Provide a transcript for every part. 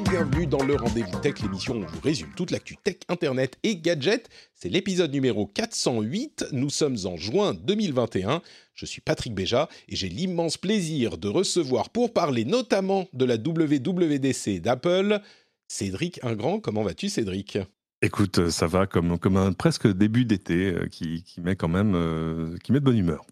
bienvenue dans le Rendez-vous Tech, l'émission où on vous résume toute l'actu tech, internet et gadgets. C'est l'épisode numéro 408. Nous sommes en juin 2021. Je suis Patrick Béja et j'ai l'immense plaisir de recevoir pour parler notamment de la WWDC d'Apple, Cédric Ingrand. Comment vas-tu Cédric? Écoute, euh, ça va comme, comme un presque début d'été euh, qui, qui met quand même euh, qui met de bonne humeur.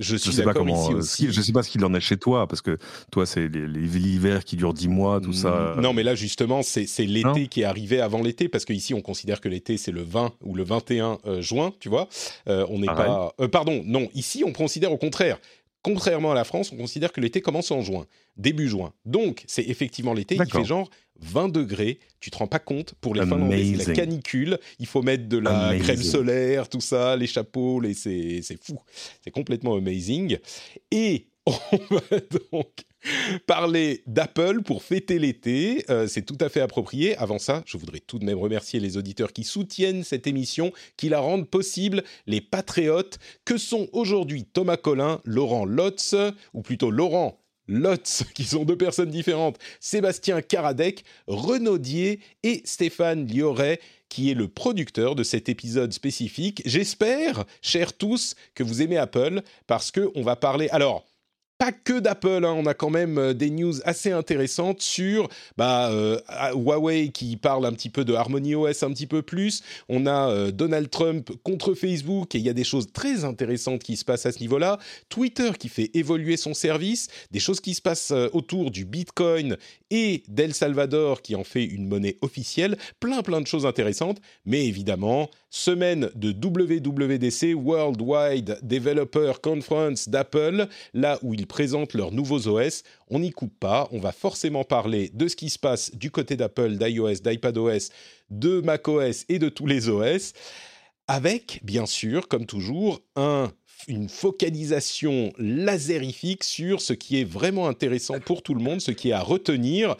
Je suis Je sais pas comment, ici euh, aussi. je sais pas ce qu'il en est chez toi parce que toi c'est l'hiver qui dure 10 mois, tout ça. Non, mais là, justement, c'est c'est l'été qui est arrivé avant l'été, parce qu'ici, on considère que l'été, c'est le 20 ou le 21 euh, juin, tu vois. Euh, on n'est Pareil. pas... euh, pardon, non, ici, on considère au contraire. Contrairement à la France, on considère que l'été commence en juin, début juin. Donc, c'est effectivement l'été, il fait genre 20 degrés. Tu te rends pas compte, pour les Finlandais, c'est la canicule. Il faut mettre de la Amazing. crème solaire, tout ça, les chapeaux, les... c'est c'est fou. C'est complètement amazing. Et on va donc parler d'Apple pour fêter l'été. Euh, c'est tout à fait approprié. Avant ça, je voudrais tout de même remercier les auditeurs qui soutiennent cette émission, qui la rendent possible, les patriotes, que sont aujourd'hui Thomas Collin, Laurent Lotz, ou plutôt Laurent Lotz, qui sont deux personnes différentes, Sébastien Karadec, Renaudier et Stéphane Lioret, qui est le producteur de cet épisode spécifique. J'espère, chers tous, que vous aimez Apple, parce que on va parler... Alors, pas que d'Apple, hein, on a quand même euh, des news assez intéressantes sur bah, euh, Huawei qui parle un petit peu de Harmony OS un petit peu plus. On a euh, Donald Trump contre Facebook et il y a des choses très intéressantes qui se passent à ce niveau-là. Twitter qui fait évoluer son service, des choses qui se passent autour du Bitcoin et d'El Salvador qui en fait une monnaie officielle. Plein plein de choses intéressantes, mais évidemment semaine de WWDC Worldwide Developer Conference d'Apple, là où ils présentent leurs nouveaux OS. On n'y coupe pas, on va forcément parler de ce qui se passe du côté d'Apple, d'iOS, d'iPadOS, de macOS et de tous les OS, avec bien sûr, comme toujours, un une focalisation lasérifique sur ce qui est vraiment intéressant pour tout le monde, ce qui est à retenir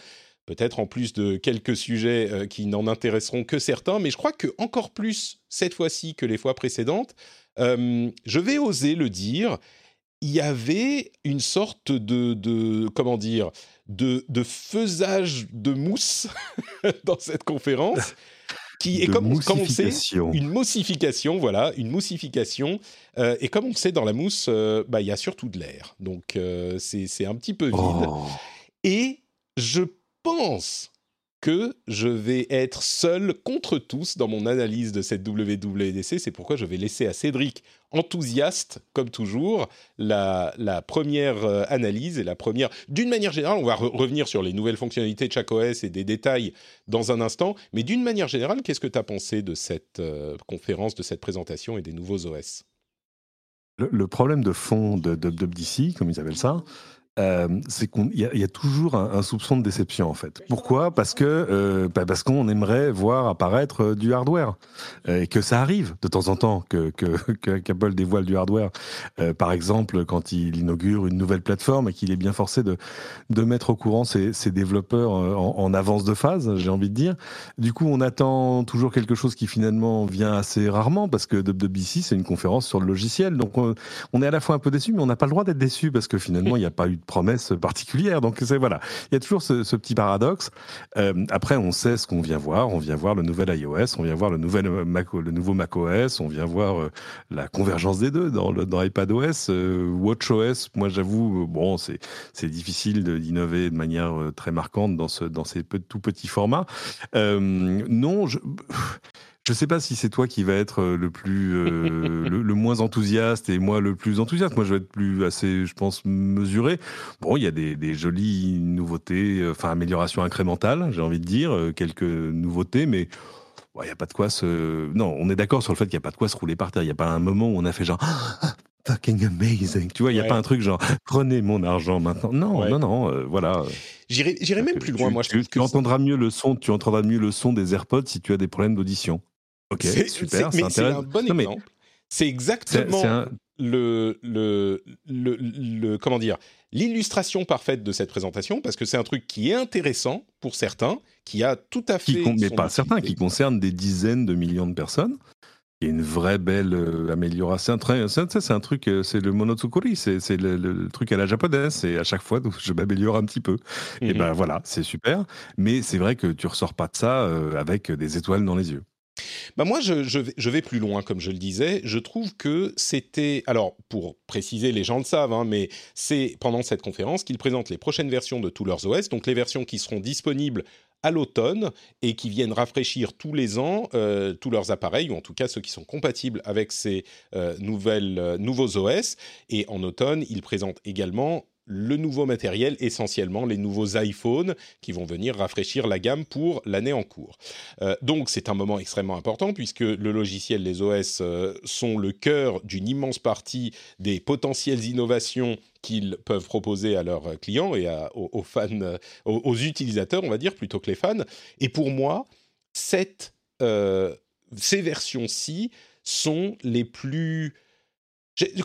peut-être en plus de quelques sujets euh, qui n'en intéresseront que certains, mais je crois que encore plus cette fois-ci que les fois précédentes, euh, je vais oser le dire, il y avait une sorte de, de comment dire, de, de faisage de mousse dans cette conférence. Qui est comme, comme on sait, une moussification, voilà, une moussification. Euh, et comme on sait, dans la mousse, bah, il y a surtout de l'air. Donc, c'est c'est un petit peu vide. Oh. Et je pense que je vais être seul contre tous dans mon analyse de cette WWDC. C'est pourquoi je vais laisser à Cédric, enthousiaste comme toujours, la, première euh, analyse et la première... D'une manière générale, on va re- revenir sur les nouvelles fonctionnalités de chaque OS et des détails dans un instant, mais d'une manière générale, qu'est-ce que tu as pensé de cette euh, conférence, de cette présentation et des nouveaux OS Le, le problème de fond de WWDC, comme ils appellent ça, euh, c'est qu'il y, a- il y a toujours un, un soupçon de déception en fait. Pourquoi? Parce que euh, bah, parce qu'on aimerait voir apparaître euh, du hardware et que ça arrive de temps en temps que qu'Apple dévoile du hardware. Euh, par exemple, quand il inaugure une nouvelle plateforme et qu'il est bien forcé de de mettre au courant ses, ses développeurs en, en avance de phase, j'ai envie de dire. Du coup, on attend toujours quelque chose qui finalement vient assez rarement parce que WWDC c'est une conférence sur le logiciel, donc on, on est à la fois un peu déçu, mais on n'a pas le droit d'être déçu parce que finalement il n'y a pas eu de promesse particulière. Donc voilà, il y a toujours ce, petit paradoxe. Euh, après, on sait ce qu'on vient voir. On vient voir le nouvel iOS, on vient voir le nouvel euh, Mac, le nouveau macOS, on vient voir euh, la convergence des deux dans, dans iPadOS, WatchOS. Moi, j'avoue, bon, c'est difficile d'innover de manière très marquante dans ce dans ces tout petits formats. Non, je je sais pas si c'est toi qui va être euh, le plus euh, le, le moins enthousiaste et moi le plus enthousiaste. Moi, je vais être plus assez, je pense, mesuré. Bon, il y a des, des jolies nouveautés, euh, enfin améliorations incrémentales, j'ai envie de dire, quelques nouveautés, mais il n'y a pas de quoi se. Non, on est d'accord sur le fait qu'il n'y a pas de quoi se rouler par terre. Il n'y a pas un moment où on a fait genre. Ah, fucking amazing. Tu vois, il n'y a pas un truc genre prenez mon argent maintenant. Non, non, non, euh, voilà. J'irai même plus loin, moi. Je tu, tu entendras mieux le son, tu entendras mieux le son des AirPods si tu as des problèmes d'audition. Ok, super, c'est un bon exemple. C'est exactement le, le, le, le, comment dire l'illustration parfaite de cette présentation parce que c'est un truc qui est intéressant pour certains, qui a tout à fait. Qui, mais pas certains, qui concerne des dizaines de millions de personnes. Il y a une vraie belle euh, amélioration. C'est un truc, euh, c'est le monotsukuri, c'est le, truc à la japonaise. C'est à chaque fois, je m'améliore un petit peu. Et mhm. ben voilà, c'est super. Mais c'est vrai que tu ressors pas de ça euh, avec des étoiles dans les yeux. Bah moi, je, vais, plus loin, comme je le disais. Je trouve que c'était... Alors, pour préciser, les gens le savent, hein, mais c'est pendant cette conférence qu'ils présentent les prochaines versions de tous leurs OS, donc les versions qui seront disponibles à l'automne et qui viennent rafraîchir tous les ans euh, tous leurs appareils, ou en tout cas ceux qui sont compatibles avec ces euh, nouvelles, euh, nouveaux OS. Et en automne, ils présentent également le nouveau matériel, essentiellement les nouveaux iPhones qui vont venir rafraîchir la gamme pour l'année en cours. Euh, donc c'est un moment extrêmement important puisque le logiciel, les OS euh, sont le cœur d'une immense partie des potentielles innovations qu'ils peuvent proposer à leurs clients et aux, fans, aux, utilisateurs, on va dire, plutôt que les fans. Et pour moi, euh, ces versions-ci sont les plus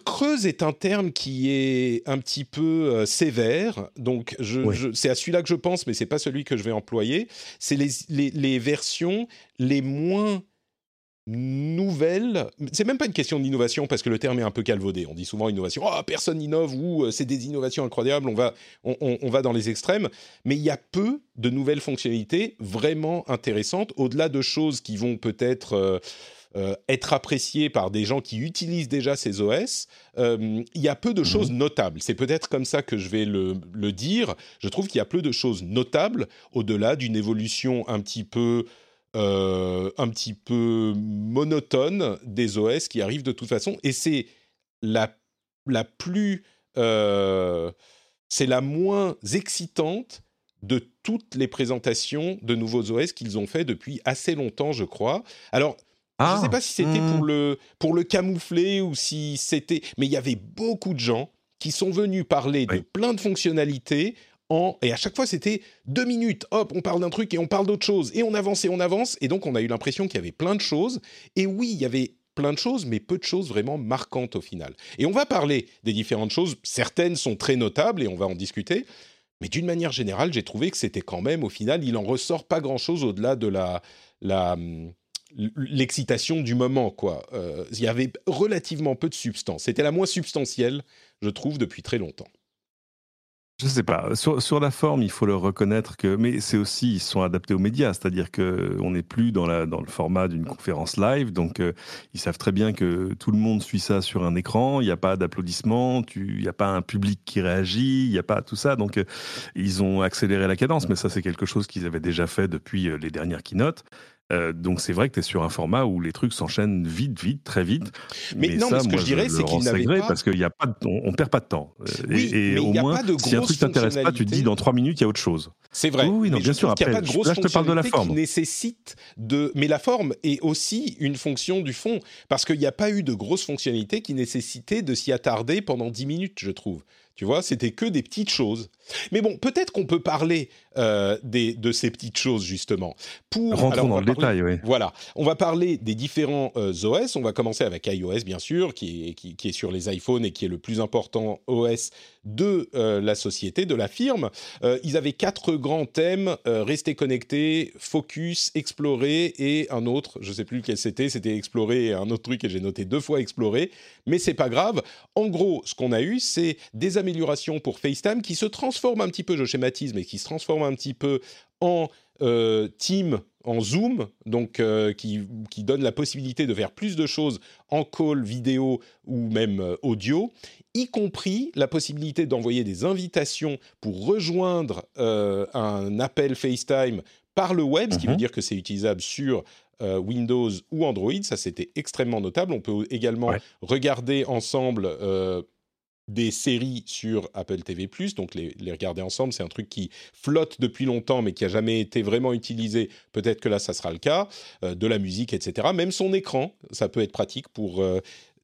Creuse est un terme qui est un petit peu euh, sévère, donc je, c'est à celui-là que je pense, mais c'est pas celui que je vais employer. C'est les, les, versions les moins nouvelles. C'est même pas une question d'innovation parce que le terme est un peu calvaudé. On dit souvent innovation, oh, personne innove ou euh, c'est des innovations incroyables. On va, on, on, va dans les extrêmes, mais il y a peu de nouvelles fonctionnalités vraiment intéressantes au-delà de choses qui vont peut-être euh, euh, être apprécié par des gens qui utilisent déjà ces OS, euh, il y a peu de mhm. choses notables. C'est peut-être comme ça que je vais le, dire. Je trouve qu'il y a peu de choses notables au-delà d'une évolution un petit peu euh, un petit peu monotone des OS qui arrivent de toute façon. Et c'est la, la plus... c'est la moins excitante de toutes les présentations de nouveaux OS qu'ils ont fait depuis assez longtemps, je crois. Alors, je ne sais ah. pas si c'était pour, hmm. le, pour le camoufler ou si c'était... Mais il y avait beaucoup de gens qui sont venus parler de plein de fonctionnalités en... Et à chaque fois, c'était deux minutes. Hop, on parle d'un truc et on parle d'autre chose. Et on avance et on avance. Et donc, on a eu l'impression qu'il y avait plein de choses. Et oui, il y avait plein de choses, mais peu de choses vraiment marquantes au final. Et on va parler des différentes choses. Certaines sont très notables et on va en discuter. Mais d'une manière générale, j'ai trouvé que c'était quand même, au final, il en ressort pas grand-chose au-delà de la... la hum, l'excitation du moment, quoi. Euh, il y avait relativement peu de substance. C'était la moins substantielle, je trouve, depuis très longtemps. Je sais pas. Sur, la forme, il faut le reconnaître que, mais c'est aussi ils sont adaptés aux médias, c'est-à-dire que on n'est plus dans la dans le format d'une conférence live, donc euh, ils savent très bien que tout le monde suit ça sur un écran. Il n'y a pas d'applaudissements, il n'y a pas un public qui réagit, il n'y a pas tout ça. Donc euh, ils ont accéléré la cadence, mais ça c'est quelque chose qu'ils avaient déjà fait depuis les dernières keynotes. Euh, donc c'est vrai que tu es sur un format où les trucs s'enchaînent vite, vite, très vite. Mais, non, mais ce que je dirais, c'est qu'il n'avait pas... Parce qu'on y a pas, on, perd pas de temps. Euh, et, au moins, si un truc t'intéresse pas, tu te dis dans trois minutes, il y a autre chose. C'est vrai. Oui, non, bien sûr. Après, a pas de là, je te parle de la forme. Qui nécessite de, mais la forme est aussi une fonction du fond, parce qu'il n'y a pas eu de grosses fonctionnalités qui nécessitaient de s'y attarder pendant dix minutes, je trouve. Tu vois, c'était que des petites choses. Mais bon, peut-être qu'on peut parler euh, des, de ces petites choses justement. Pour, Rentrons dans le détail, oui. Voilà, on va parler des différents euh, OS. On va commencer avec iOS, bien sûr, qui est, qui, qui est, sur les iPhones et qui est le plus important OS de euh, la société, de la firme. Ils avaient quatre grands thèmes rester connecté, focus, explorer et un autre. Je sais plus lequel c'était. C'était explorer et un autre truc et j'ai noté deux fois explorer. Mais c'est pas grave. En gros, ce qu'on a eu, c'est des améliorations pour FaceTime qui se transforment un petit peu, je schématise, mais qui se transforment un petit peu en euh, Team, en Zoom, donc euh, qui, qui, donne la possibilité de faire plus de choses en call vidéo ou même euh, audio, y compris la possibilité d'envoyer des invitations pour rejoindre un appel FaceTime par le web, ce qui veut mhm. dire que c'est utilisable sur Windows ou Android. Ça, c'était extrêmement notable. On peut également regarder ensemble des séries sur Apple TV+, donc les, regarder ensemble, c'est un truc qui flotte depuis longtemps mais qui a jamais été vraiment utilisé. Peut-être que là, ça sera le cas. Euh, de la musique, etc. Même son écran, ça peut être pratique pour euh,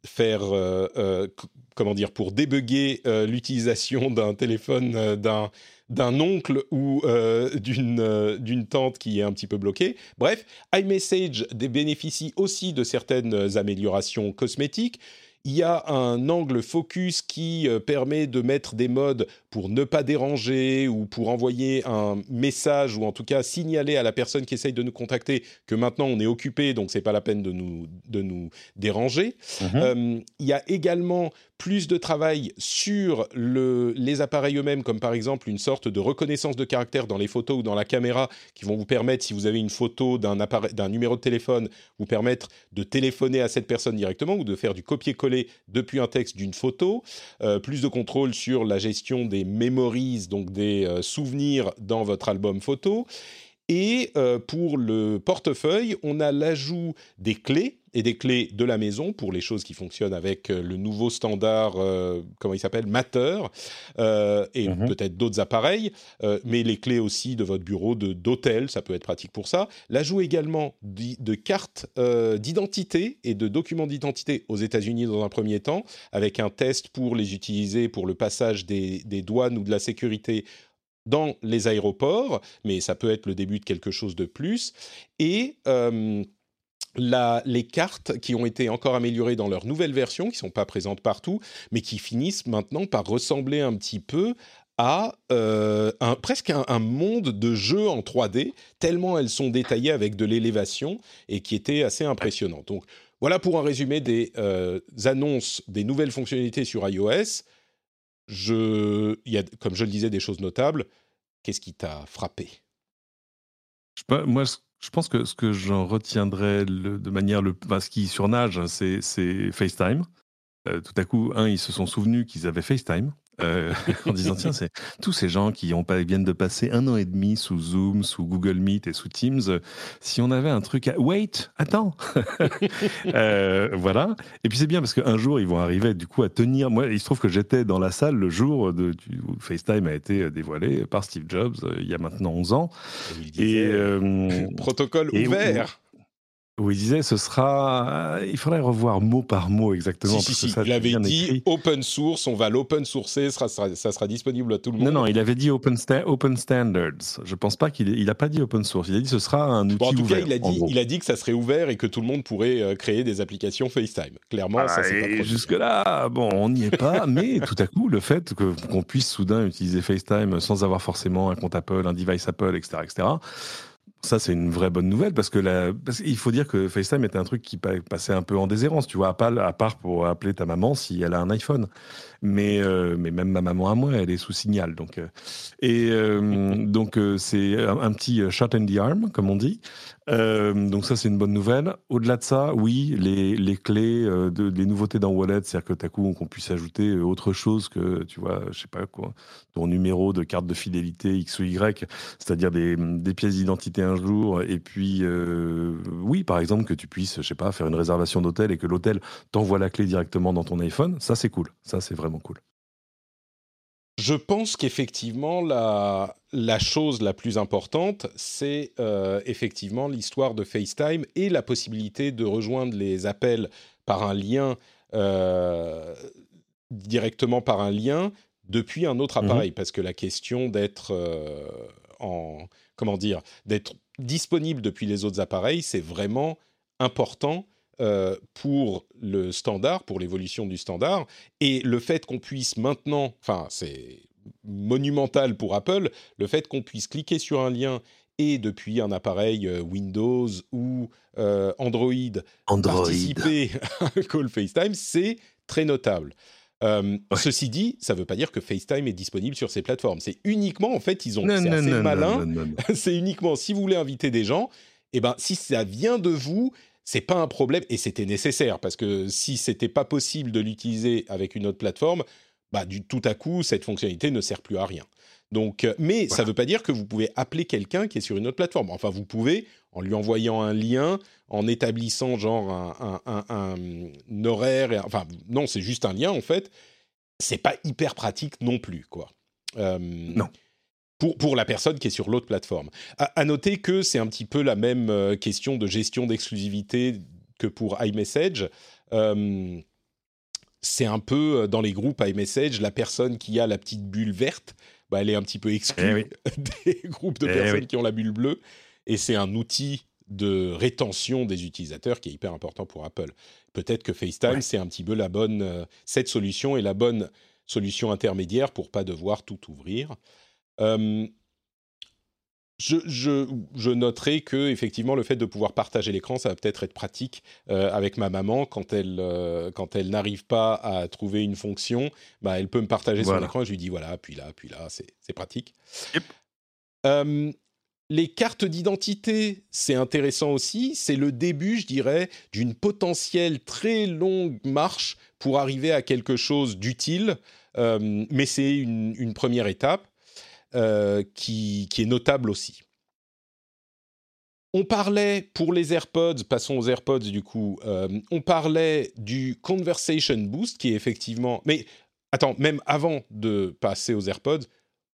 faire, euh, comment dire, pour débugger l'utilisation d'un téléphone d'un d'un oncle ou d'une d'une tante qui est un petit peu bloquée. Bref, iMessage bénéficie aussi de certaines améliorations cosmétiques. Il y a un angle focus qui euh, permet de mettre des modes pour ne pas déranger ou pour envoyer un message ou en tout cas signaler à la personne qui essaye de nous contacter que maintenant on est occupé, donc c'est pas la peine de nous, de nous déranger. Mhm. Euh, il y a également plus de travail sur le, les appareils eux-mêmes, comme par exemple une sorte de reconnaissance de caractère dans les photos ou dans la caméra, qui vont vous permettre, si vous avez une photo d'un appareil- d'un numéro de téléphone, vous permettre de téléphoner à cette personne directement ou de faire du copier-coller depuis un texte d'une photo. Euh, plus de contrôle sur la gestion des memories, donc des euh, souvenirs dans votre album photo. Et euh, pour le portefeuille, on a l'ajout des clés et des clés de la maison pour les choses qui fonctionnent avec euh, le nouveau standard, euh, comment il s'appelle, Matter, euh, et Mhm. peut-être d'autres appareils, euh, mais les clés aussi de votre bureau, d'hôtel, ça peut être pratique pour ça. L'ajout également de cartes d'identité et de documents d'identité aux États-Unis dans un premier temps, avec un test pour les utiliser pour le passage des, des douanes ou de la sécurité dans les aéroports, mais ça peut être le début de quelque chose de plus. Et les cartes qui ont été encore améliorées dans leur nouvelle version, qui sont pas présentes partout, mais qui finissent maintenant par ressembler un petit peu à euh, presque un, monde de jeu en 3D, tellement elles sont détaillées avec de l'élévation et qui était assez impressionnant. Donc voilà pour un résumé des euh, annonces des nouvelles fonctionnalités sur iOS. Je, y a, comme je le disais, des choses notables. Qu'est-ce qui t'a frappé? Je sais pas, moi, je pense que ce que j'en retiendrai de manière le, enfin, ce qui surnage, c'est c'est FaceTime. Euh, tout à coup, un, ils se sont souvenus qu'ils avaient FaceTime. Euh, en disant tiens c'est tous ces gens qui ont viennent de passer un an et demi sous Zoom sous Google Meet et sous Teams euh, si on avait un truc à wait attends. Euh, voilà. Et puis c'est bien parce qu'un jour ils vont arriver du coup à tenir. Moi il se trouve que j'étais dans la salle le jour de, où FaceTime a été dévoilé par Steve Jobs euh, il y a maintenant 11 ans. Et disait, euh, protocole et ouvert. Où il disait ce sera. Il faudrait revoir mot par mot exactement. Si, si, parce que si. ça, Il avait dit écrit. open source, on va l'open sourcer, ça sera, ça sera disponible à tout le monde. Non, non, il avait dit open, sta- open standards. Je pense pas qu'il il a pas dit open source. Il a dit ce sera un outil Bon, en tout ouvert. cas, il a, dit, gros. il a dit que ça serait ouvert et que tout le monde pourrait euh, créer des applications FaceTime. Clairement, ça Voilà, c'est produit. jusque-là, bon, on n'y est pas, mais tout à coup, le fait qu'on puisse soudain utiliser FaceTime sans avoir forcément un compte Apple, un device Apple, etc., etc., ça, c'est une vraie bonne nouvelle parce que la, parce qu'il faut dire que FaceTime était un truc qui pa- passait un peu en déshérence, tu vois, à part, à part pour appeler ta maman si elle a un iPhone. Mais, euh, mais même ma maman à moi, elle est sous signal. Donc, euh, et euh, donc, c'est un, un petit shot in the arm, comme on dit. Euh, donc, ça, c'est une bonne nouvelle. Au-delà de ça, oui, les, les clés, de, les nouveautés dans Wallet, c'est-à-dire que, à coup, qu'on puisse ajouter autre chose que, tu vois, je sais pas quoi, ton numéro de carte de fidélité X ou Y, c'est-à-dire des, des pièces d'identité un jour, et puis, euh, oui, par exemple, que tu puisses, je sais pas, faire une réservation d'hôtel et que l'hôtel t'envoie la clé directement dans ton iPhone, ça, c'est cool. Ça, c'est vraiment cool. Je pense qu'effectivement, la, la chose la plus importante, c'est euh, effectivement l'histoire de FaceTime et la possibilité de rejoindre les appels par un lien, euh, directement par un lien, depuis un autre Mhm. appareil. Parce que la question d'être euh, en. Comment dire D'être disponible depuis les autres appareils, c'est vraiment important euh, pour le standard, pour l'évolution du standard. Et le fait qu'on puisse maintenant, enfin c'est monumental pour Apple, le fait qu'on puisse cliquer sur un lien et depuis un appareil euh, Windows ou euh, Android, participer à un call FaceTime, c'est très notable. Euh, Ouais. Ceci dit, ça ne veut pas dire que FaceTime est disponible sur ces plateformes. C'est uniquement, en fait, ils ont, c'est assez non, malin. c'est uniquement si vous voulez inviter des gens, et ben si ça vient de vous, c'est pas un problème et c'était nécessaire parce que si c'était pas possible de l'utiliser avec une autre plateforme, bah du tout à coup cette fonctionnalité ne sert plus à rien. Donc, euh, mais ça Voilà. veut pas dire que vous pouvez appeler quelqu'un qui est sur une autre plateforme. Enfin, vous pouvez en lui envoyant un lien, en établissant genre un, un- un- un horaire. et- enfin, non, c'est juste un lien en fait. c'est pas hyper pratique non plus, quoi. non. Pour, pour, la personne qui est sur l'autre plateforme. À, noter que c'est un petit peu la même question de gestion d'exclusivité que pour iMessage. c'est un peu dans les groupes iMessage, la personne qui a la petite bulle verte, bah, elle est un petit peu exclue eh des groupes de eh personnes qui ont la bulle bleue. Et c'est un outil de rétention des utilisateurs qui est hyper important pour Apple. Peut-être que FaceTime, c'est un petit peu la bonne. Euh, cette solution est la bonne solution intermédiaire pour pas devoir tout ouvrir. Euh, je, je, je, noterai que effectivement le fait de pouvoir partager l'écran, ça va peut-être être pratique euh, avec ma maman quand elle quand elle n'arrive pas à trouver une fonction, bah elle peut me partager son écran. Et je lui dis voilà, puis là, puis là, c'est pratique. Yep les cartes d'identité, c'est intéressant aussi. C'est le début, je dirais, d'une potentielle très longue marche pour arriver à quelque chose d'utile. Euh, mais c'est une, première étape euh, qui, est notable aussi. On parlait pour les AirPods, passons aux AirPods du coup, euh, on parlait du Conversation Boost qui est effectivement... Mais attends, même avant de passer aux AirPods,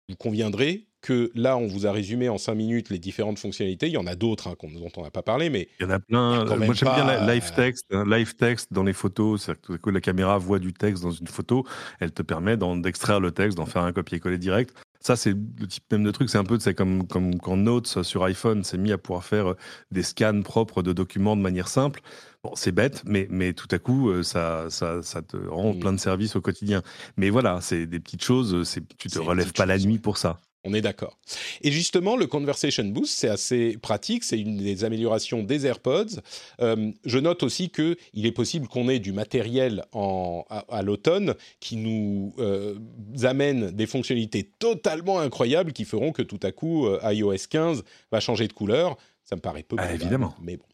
vous conviendrez que là, on vous a résumé en cinq minutes les différentes fonctionnalités. Il y en a d'autres hein, dont on n'a pas parlé, mais il y en a plein. Moi, j'aime bien la live text, hein, live text dans les photos. C'est-à-dire que la caméra voit du texte dans une photo, elle te permet d'extraire le texte, d'en faire un copier-coller direct. Ça, c'est le type même de truc. C'est un peu, c'est comme, comme quand Notes sur iPhone s'est mis à pouvoir faire euh, des scans propres de documents de manière simple. Bon, c'est bête, mais, mais tout à coup, euh, ça, ça, ça te rend plein de services au quotidien. Mais voilà, c'est des petites choses. Tu te relèves pas la nuit pour ça. On est d'accord. Et justement, le Conversation Boost, c'est assez pratique. C'est une des améliorations des AirPods. Euh, je note aussi qu'il est possible qu'on ait du matériel à, l'automne qui nous euh, amène des fonctionnalités totalement incroyables qui feront que tout à coup, euh, iOS 15 va changer de couleur. Ça me paraît peu. Ah, évidemment. Mais bon.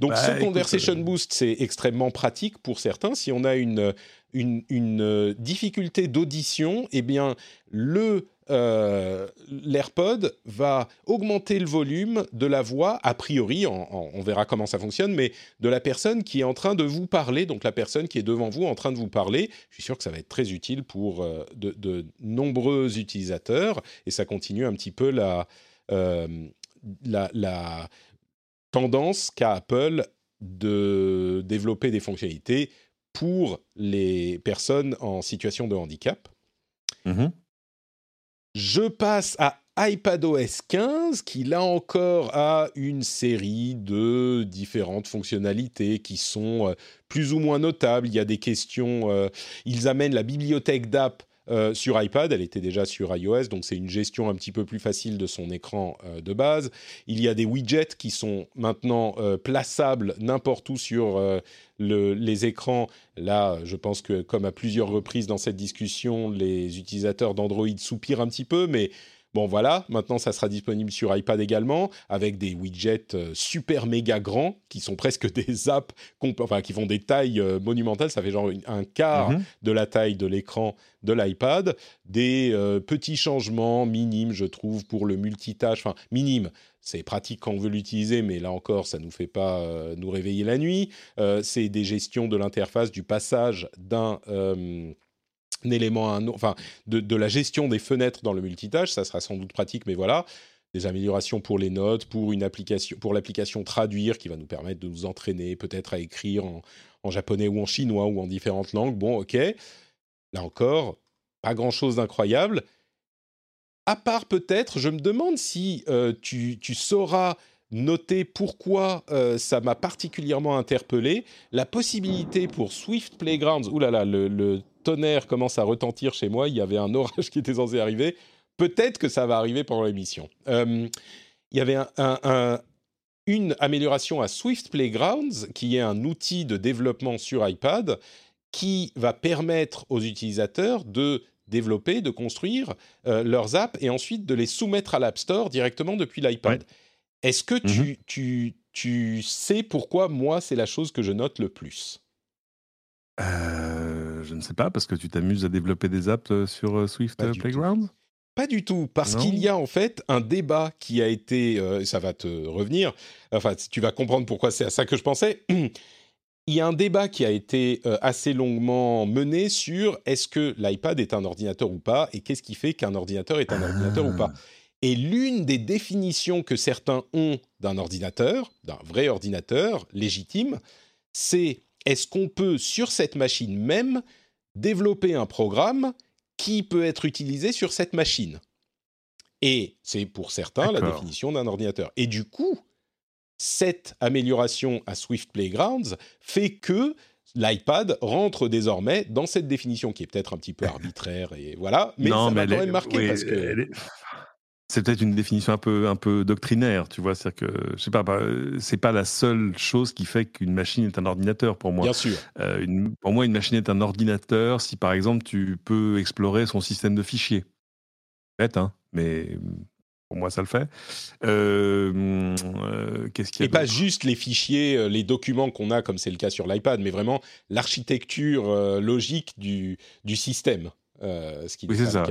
Donc, bah, ce Conversation Boost, c'est extrêmement pratique pour certains. Si on a une, une, une difficulté d'audition, eh bien, le euh, l'AirPod va augmenter le volume de la voix, a priori, on verra comment ça fonctionne, mais de la personne qui est en train de vous parler, donc la personne qui est devant vous en train de vous parler. Je suis sûr que ça va être très utile pour euh, de, nombreux utilisateurs, et ça continue un petit peu la, euh, la tendance qu'a Apple de développer des fonctionnalités pour les personnes en situation de handicap. Mm-hmm. Je passe à iPadOS 15 qui là encore a une série de différentes fonctionnalités qui sont euh, plus ou moins notables. Il y a des questions, euh, ils amènent la bibliothèque d'app euh, sur iPad, elle était déjà sur iOS, donc c'est une gestion un petit peu plus facile de son écran de base. Il y a des widgets qui sont maintenant plaçables n'importe où sur les écrans, là, je pense que comme à plusieurs reprises dans cette discussion, les utilisateurs d'Android soupirent un petit peu, mais Bon voilà, maintenant ça sera disponible sur iPad également, avec des widgets euh, super méga grands, qui sont presque des apps, enfin qui font des tailles euh, monumentales, ça fait genre un quart mhm. de la taille de l'écran de l'iPad, des euh, petits changements minimes, je trouve, pour le multitâche, enfin minimes, c'est pratique quand on veut l'utiliser, mais là encore, ça ne nous fait pas nous réveiller la nuit. c'est des gestions de l'interface, du passage d'un un autre, enfin, de, la gestion des fenêtres dans le multitâche, ça sera sans doute pratique, mais voilà, des améliorations pour les notes, pour une application, pour l'application traduire qui va nous permettre de nous entraîner peut-être à écrire en, japonais ou en chinois ou en différentes langues. Bon, ok, là encore, pas grand-chose d'incroyable. À part peut-être, je me demande si euh, tu, sauras noter pourquoi euh, ça m'a particulièrement interpellé, la possibilité pour Swift Playgrounds, oulala, le, le tonnerre commence à retentir chez moi, il y avait un orage qui était censé arriver. Peut-être que ça va arriver pendant l'émission. Euh, il y avait une amélioration à Swift Playgrounds, qui est un outil de développement sur iPad, qui va permettre aux utilisateurs de développer, de construire euh, leurs apps et ensuite de les soumettre à l'App Store directement depuis l'iPad. Est-ce que tu, mhm. tu, tu sais pourquoi moi c'est la chose que je note le plus? Euh, je ne sais pas, parce que tu t'amuses à développer des apps euh, sur euh, Swift Playground? Pas du tout, parce qu'il y a en fait un débat qui a été, ça va te revenir, enfin tu vas comprendre pourquoi c'est à ça que je pensais. il y a un débat qui a été euh, assez longuement mené sur est-ce que l'iPad est un ordinateur ou pas et qu'est-ce qui fait qu'un ordinateur est un ordinateur ou pas. Et l'une des définitions que certains ont d'un ordinateur, d'un vrai ordinateur légitime, c'est est-ce qu'on peut sur cette machine même développer un programme qui peut être utilisé sur cette machine? Et c'est pour certains la définition d'un ordinateur. Et du coup, cette amélioration à Swift Playgrounds fait que l'iPad rentre désormais dans cette définition qui est peut-être un petit peu arbitraire et voilà, mais ça m'a quand même marqué parce que c'est peut-être une définition un peu un peu doctrinaire, tu vois, c'est que je sais pas, bah, c'est pas la seule chose qui fait qu'une machine est un ordinateur pour moi. Bien sûr. Euh, pour moi, une machine est un ordinateur si par exemple tu peux explorer son système de fichiers. Bête, hein, mais pour moi, ça le fait. Euh, euh, qu'est-ce qu'il y a Et pas juste les fichiers, les documents qu'on a, comme c'est le cas sur l'iPad, mais vraiment l'architecture logique du, du système. Ce qui oui, c'est ça.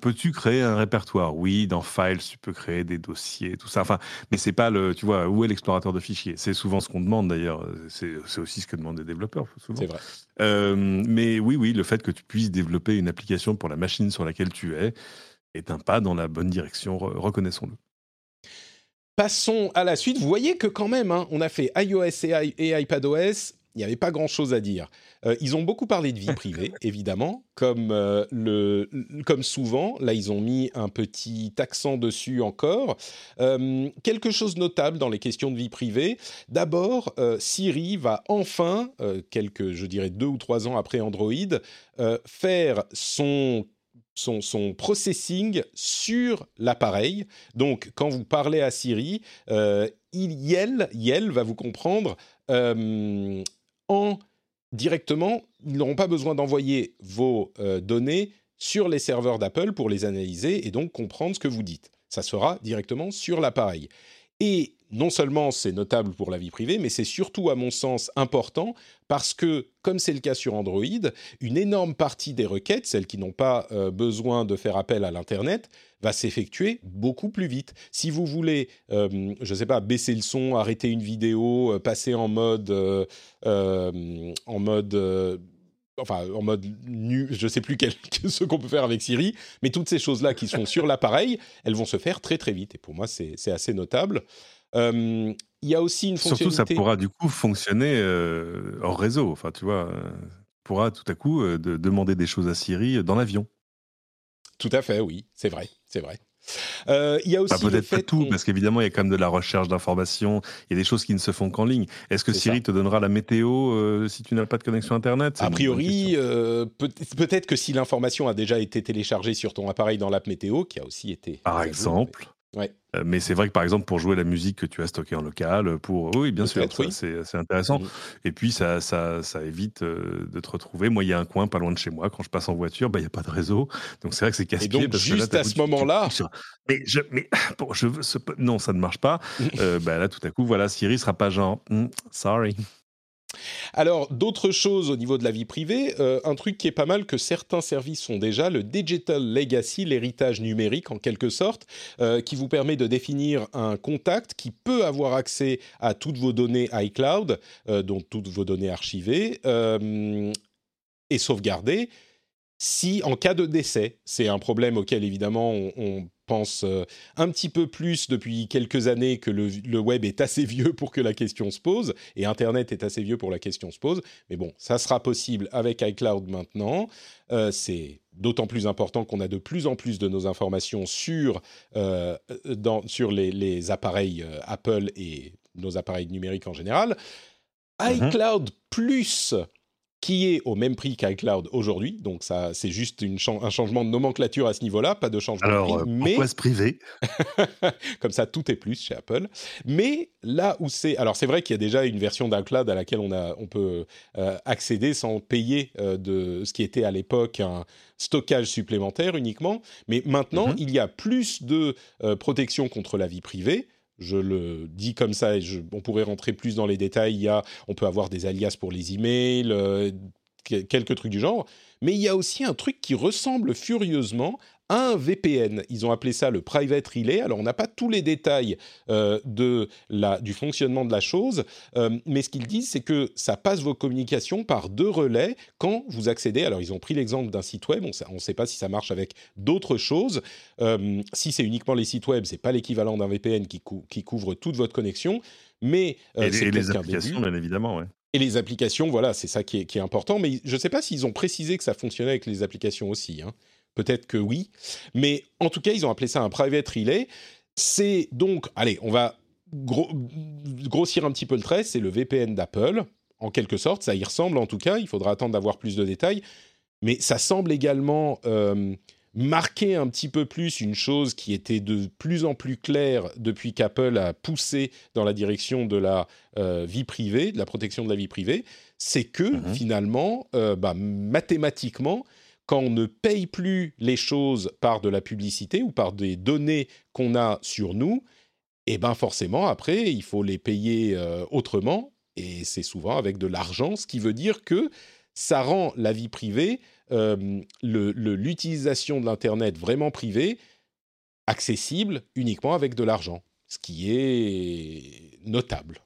Peux, tu créer un répertoire? Oui, dans Files, tu peux créer des dossiers, tout ça. Enfin, mais c'est pas le, tu vois, où est l'explorateur de fichiers? C'est souvent ce qu'on demande d'ailleurs. C'est, aussi ce que demandent les développeurs. Souvent. C'est vrai. mais oui, oui, le fait que tu puisses développer une application pour la machine sur laquelle tu es, est un pas dans la bonne direction, reconnaissons-le. Passons à la suite. Vous voyez que quand même, hein, on a fait iOS et iPadOS. Il n'y avait pas grand-chose à dire. Euh, ils ont beaucoup parlé de vie privée, évidemment, comme, euh, le, comme souvent. Là, ils ont mis un petit accent dessus encore. Euh, quelque chose de notable dans les questions de vie privée. D'abord, Siri va enfin, quelques, je dirais, deux ou trois ans après Android, faire son son, processing sur l'appareil. Donc, quand vous parlez à Siri, euh, il, Yel, va vous comprendre euh, en directement. Ils n'auront pas besoin d'envoyer vos euh, données sur les serveurs d'Apple pour les analyser et donc comprendre ce que vous dites. Ça sera directement sur l'appareil. Et non seulement c'est notable pour la vie privée, mais c'est surtout, à mon sens, important parce que, comme c'est le cas sur Android, une énorme partie des requêtes, celles qui n'ont pas euh, besoin de faire appel à l'Internet, va s'effectuer beaucoup plus vite. Si vous voulez, euh, je ne sais pas, baisser le son, arrêter une vidéo, euh, passer en mode... en mode enfin en mode nu, je ne sais plus quel, ce qu'on peut faire avec Siri, mais toutes ces choses-là qui sont sur l'appareil, elles vont se faire très très vite. Et pour moi, c'est assez notable il y a aussi une fonctionnalité. Surtout, ça pourra du coup fonctionner hors réseau. Enfin, tu vois, pourra tout à coup de demander des choses à Siri dans l'avion. Tout à fait, oui, c'est vrai, c'est vrai. il y a aussi peut-être pas tout, parce qu'évidemment, il y a quand même de la recherche d'informations. Il y a des choses qui ne se font qu'en ligne. Est-ce que Siri te donnera la météo si tu n'as pas de connexion Internet? A priori, peut-être que si l'information a déjà été téléchargée sur ton appareil dans l'app météo, qui a aussi été. Par exemple. Ouais. Euh, mais c'est vrai que par exemple, pour jouer la musique que tu as stockée en local, pour. Oui, bien sûr, c'est intéressant. Mmh. Et puis, ça, ça, ça évite euh, de te retrouver. Moi, il y a un coin pas loin de chez moi. Quand je passe en voiture, bah, il n'y a pas de réseau. Donc, c'est vrai que c'est casse-pied. Et donc, juste à ce moment-là. Mais, je, mais bon, je veux, non, ça ne marche pas. euh, bah, là, tout à coup, voilà, Siri sera pas genre, hmm, sorry. Alors, d'autres choses au niveau de la vie privée, euh, un truc qui est pas mal que certains services font déjà, le Digital Legacy, l'héritage numérique en quelque sorte, euh, qui vous permet de définir un contact qui peut avoir accès à toutes vos données iCloud, euh, dont toutes vos données archivées et sauvegardées. Si en cas de décès, c'est un problème auquel évidemment on pense euh, un petit peu plus depuis quelques années que le, web est assez vieux pour que la question se pose, et Internet est assez vieux pour que la question se pose. Mais bon, ça sera possible avec iCloud maintenant. Euh, c'est d'autant plus important qu'on a de plus en plus de nos informations sur, euh, dans, sur les, appareils Apple et nos appareils numériques en général. Mm-hmm. iCloud plus qui est au même prix qu'iCloud aujourd'hui. Donc ça, c'est juste une un changement de nomenclature à ce niveau-là, pas de changement de prix. Euh, mais pourquoi se priver? Comme ça, tout est plus chez Apple. Mais là où c'est, alors c'est vrai qu'il y a déjà une version d'iCloud à laquelle on a, on peut euh, accéder sans payer euh, de ce qui était à l'époque un stockage supplémentaire uniquement. Mais maintenant, mm-hmm. il y a plus de protection contre la vie privée je le dis comme ça, et on pourrait rentrer plus dans les détails. Il y a, on peut avoir des alias pour les emails, euh, quelques trucs du genre. Mais il y a aussi un truc qui ressemble furieusement un VPN. Ils ont appelé ça le Private Relay. Alors, on n'a pas tous les détails euh, de la, du fonctionnement de la chose, euh, mais ce qu'ils disent, c'est que ça passe vos communications par deux relais quand vous accédez. Alors, ils ont pris l'exemple d'un site web. On ne sait pas si ça marche avec d'autres choses. Euh, si c'est uniquement les sites web, c'est pas l'équivalent d'un VPN qui, qui, couvre toute votre connexion. Mais et, les applications, bien évidemment, ouais. Et les applications, voilà, c'est ça qui est, qui est, important. Mais je ne sais pas s'ils ont précisé que ça fonctionnait avec les applications aussi. Hein. Peut-être que oui. Mais en tout cas, ils ont appelé ça un private relay. C'est donc, allez, on va grossir un petit peu le trait, c'est le VPN d'Apple, en quelque sorte. Ça y ressemble en tout cas. Il faudra attendre d'avoir plus de détails. Mais ça semble également euh, marquer un petit peu plus une chose qui était de plus en plus claire depuis qu'Apple a poussé dans la direction de la euh, vie privée, de la protection de la vie privée, c'est que mhm. finalement, euh, bah, mathématiquement, quand on ne paye plus les choses par de la publicité ou par des données qu'on a sur nous, et eh ben forcément après il faut les payer euh, autrement et c'est souvent avec de l'argent, ce qui veut dire que ça rend la vie privée euh, l'utilisation de l'Internet vraiment privée accessible uniquement avec de l'argent, ce qui est notable.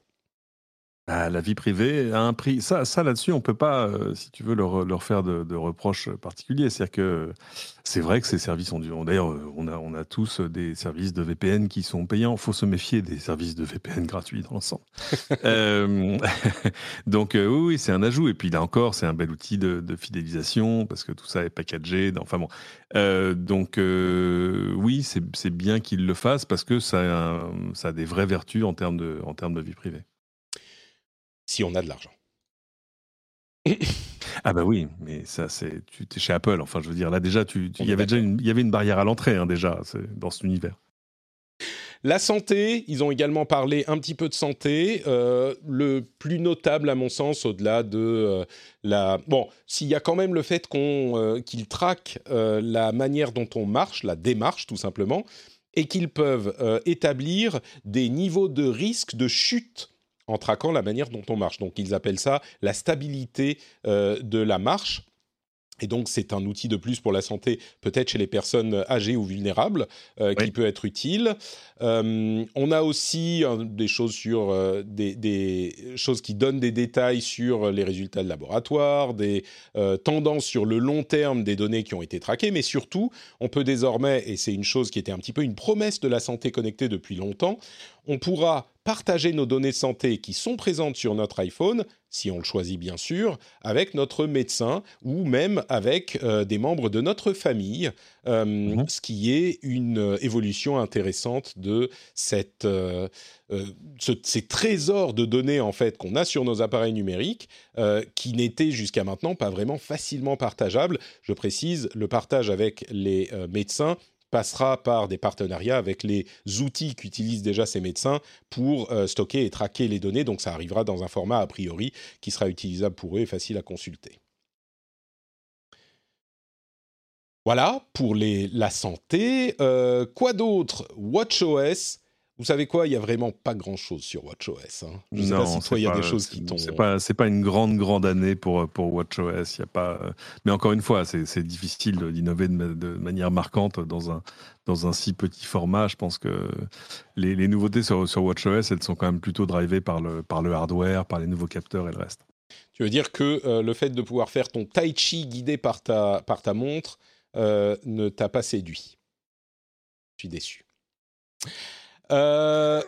Bah, la vie privée a un prix. Ça, ça là-dessus, on peut pas, euh, si tu veux, leur, leur faire de, reproches particuliers. C'est-à-dire que c'est vrai que ces services ont dû. D'ailleurs, euh, on a, on a tous des services de VPN qui sont payants. Il faut se méfier des services de VPN gratuits dans l'ensemble. euh, donc, oui, oui c'est un ajout. Et puis là encore, c'est un bel outil de, fidélisation parce que tout ça est packagé. Enfin bon. Donc, oui, c'est bien qu'ils le fassent parce que ça a, ça a des vraies vertus en termes de, en termes de vie privée si on a de l'argent. ah bah oui, mais ça c'est tu es chez Apple. Enfin, je veux dire là déjà, il y avait déjà une, il y avait une barrière à l'entrée hein, déjà dans cet univers. La santé, ils ont également parlé un petit peu de santé. Euh, le plus notable, à mon sens, au-delà de euh, la... Bon, s'il y a quand même le fait qu'on euh, qu'ils traquent la manière dont on marche, la démarche tout simplement, et qu'ils peuvent établir des niveaux de risque de chute en traquant la manière dont on marche. Donc ils appellent ça la stabilité euh, de la marche. Et donc, c'est un outil de plus pour la santé, peut-être chez les personnes âgées ou vulnérables, euh, qui peut être utile. Euh, on a aussi des choses sur des, choses qui donnent des détails sur les résultats de laboratoire, des tendances sur le long terme des données qui ont été traquées, mais surtout, on peut désormais, et c'est une chose qui était un petit peu une promesse de la santé connectée depuis longtemps, on pourra partager nos données santé qui sont présentes sur notre iPhone, si on le choisit bien sûr, avec notre médecin ou même avec euh, des membres de notre famille, euh, mhm. ce qui est une euh, évolution intéressante de cette, ces trésors de données en fait qu'on a sur nos appareils numériques, qui n'étaient jusqu'à maintenant pas vraiment facilement partageables. Je précise, le partage avec les médecins passera par des partenariats avec les outils qu'utilisent déjà ces médecins pour euh, stocker et traquer les données. Donc ça arrivera dans un format a priori qui sera utilisable pour eux et facile à consulter. Voilà pour la santé. Euh, quoi d'autre? WatchOS vous savez quoi? Il y a vraiment pas grand-chose sur WatchOS. Hein. Je sais pas si toi il y a des choses qui tombent. C'est pas pas une grande grande année pour pour WatchOS. Y a pas. Mais encore une fois, c'est difficile d'innover de, manière marquante dans un dans un si petit format. Je pense que les, les nouveautés sur sur WatchOS, elles sont quand même plutôt drivées par le par le hardware, par les nouveaux capteurs et le reste. Tu veux dire que euh, le fait de pouvoir faire ton tai chi guidé par ta par ta montre euh, ne t'a pas séduit? Je suis déçu. Euh,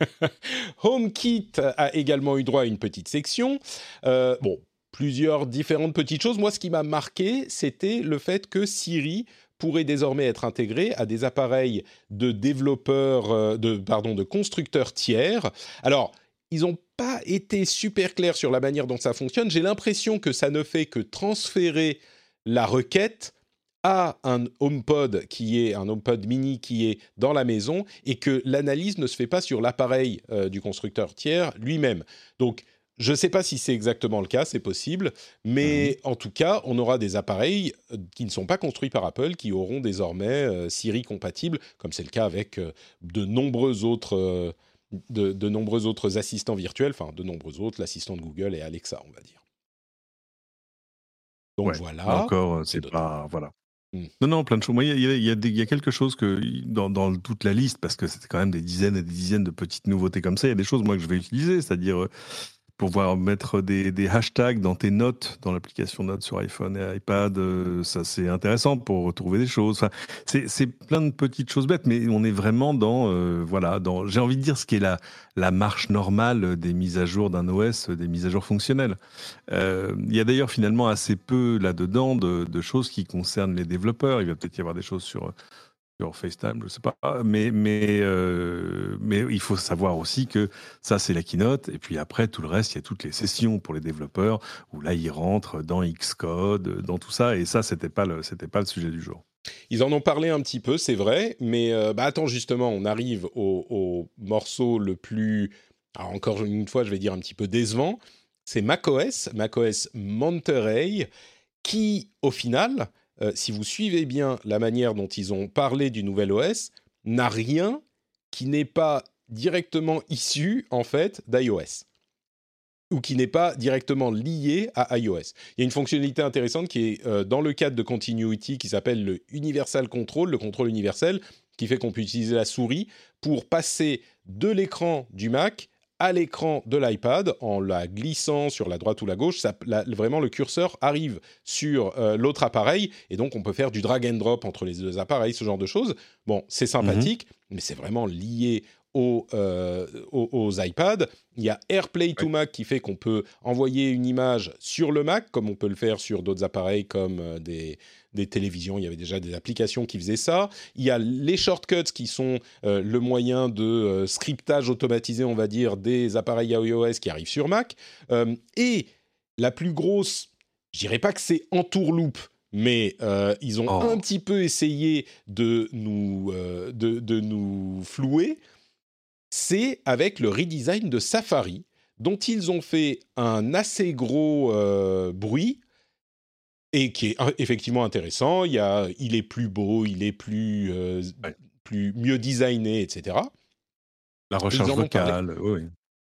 HomeKit a également eu droit à une petite section. Euh, bon, plusieurs différentes petites choses. Moi, ce qui m'a marqué, c'était le fait que Siri pourrait désormais être intégré à des appareils de développeurs, euh, de, pardon, de constructeurs tiers. Alors, ils n'ont pas été super clairs sur la manière dont ça fonctionne. J'ai l'impression que ça ne fait que transférer la requête à un HomePod qui est un HomePod mini qui est dans la maison et que l'analyse ne se fait pas sur l'appareil euh, du constructeur tiers lui-même. Donc je ne sais pas si c'est exactement le cas, c'est possible, mais mhm. en tout cas, on aura des appareils euh, qui ne sont pas construits par Apple, qui auront désormais euh, Siri compatible, comme c'est le cas avec de nombreux autres, de, nombreux autres assistants virtuels, enfin de nombreux autres, l'assistant de Google et Alexa, on va dire. Donc voilà. Encore, c'est pas voilà. Non, non, plein de choses. Moi, il y, a- quelque chose que dans, toute la liste, parce que c'était quand même des dizaines et des dizaines de petites nouveautés comme ça, il y a des choses moi que je vais utiliser, c'est-à-dire euh, pouvoir mettre des, hashtags dans tes notes, dans l'application Notes sur iPhone et iPad, euh, ça c'est intéressant pour retrouver des choses. Enfin, c'est plein de petites choses bêtes, mais on est vraiment dans, euh, voilà, dans, j'ai envie de dire ce qui est la, marche normale des mises à jour d'un OS, des mises à jour fonctionnelles. Euh, il y a d'ailleurs finalement assez peu là-dedans de, de choses qui concernent les développeurs. Il va peut-être y avoir des choses sur, sur FaceTime, je sais pas. Mais, mais, euh, mais il faut savoir aussi que ça, c'est la keynote. Et puis après, tout le reste, il y a toutes les sessions pour les développeurs où là, ils rentrent dans Xcode, dans tout ça. Et ça, c'était pas le, c'était pas le sujet du jour. Ils en ont parlé un petit peu, c'est vrai, mais euh, bah attends justement, on arrive au, au morceau le plus, encore une fois, je vais dire un petit peu décevant, c'est macOS, macOS Monterey, qui au final, euh, si vous suivez bien la manière dont ils ont parlé du nouvel OS, n'a rien qui n'est pas directement issu en fait d'iOS ou qui n'est pas directement lié à iOS. Il y a une fonctionnalité intéressante qui est euh, dans le cadre de Continuity qui s'appelle le Universal Control, le contrôle universel, qui fait qu'on peut utiliser la souris pour passer de l'écran du Mac à l'écran de l'iPad en la glissant sur la droite ou la gauche. Ça, la- vraiment, le curseur arrive sur euh, l'autre appareil et donc on peut faire du drag and drop entre les deux appareils, ce genre de choses. Bon, c'est sympathique, mais c'est vraiment lié aux, euh, aux, aux iPads. Il y a AirPlay to Mac qui fait qu'on peut envoyer une image sur le Mac, comme on peut le faire sur d'autres appareils comme euh, des, des télévisions. Il y avait déjà des applications qui faisaient ça. Il y a les shortcuts qui sont euh, le moyen de euh, scriptage automatisé, on va dire, des appareils iOS qui arrivent sur Mac. Euh, et la plus grosse, je dirais pas que c'est en tourloupe, mais ils ont Oh. un petit peu essayé de nous, de, de nous flouer, c'est avec le redesign de Safari, dont ils ont fait un assez gros bruit et qui est euh, effectivement intéressant. Il, y a, il est plus beau, il est plus, euh, plus mieux designé, etc. La recherche vocale, oui.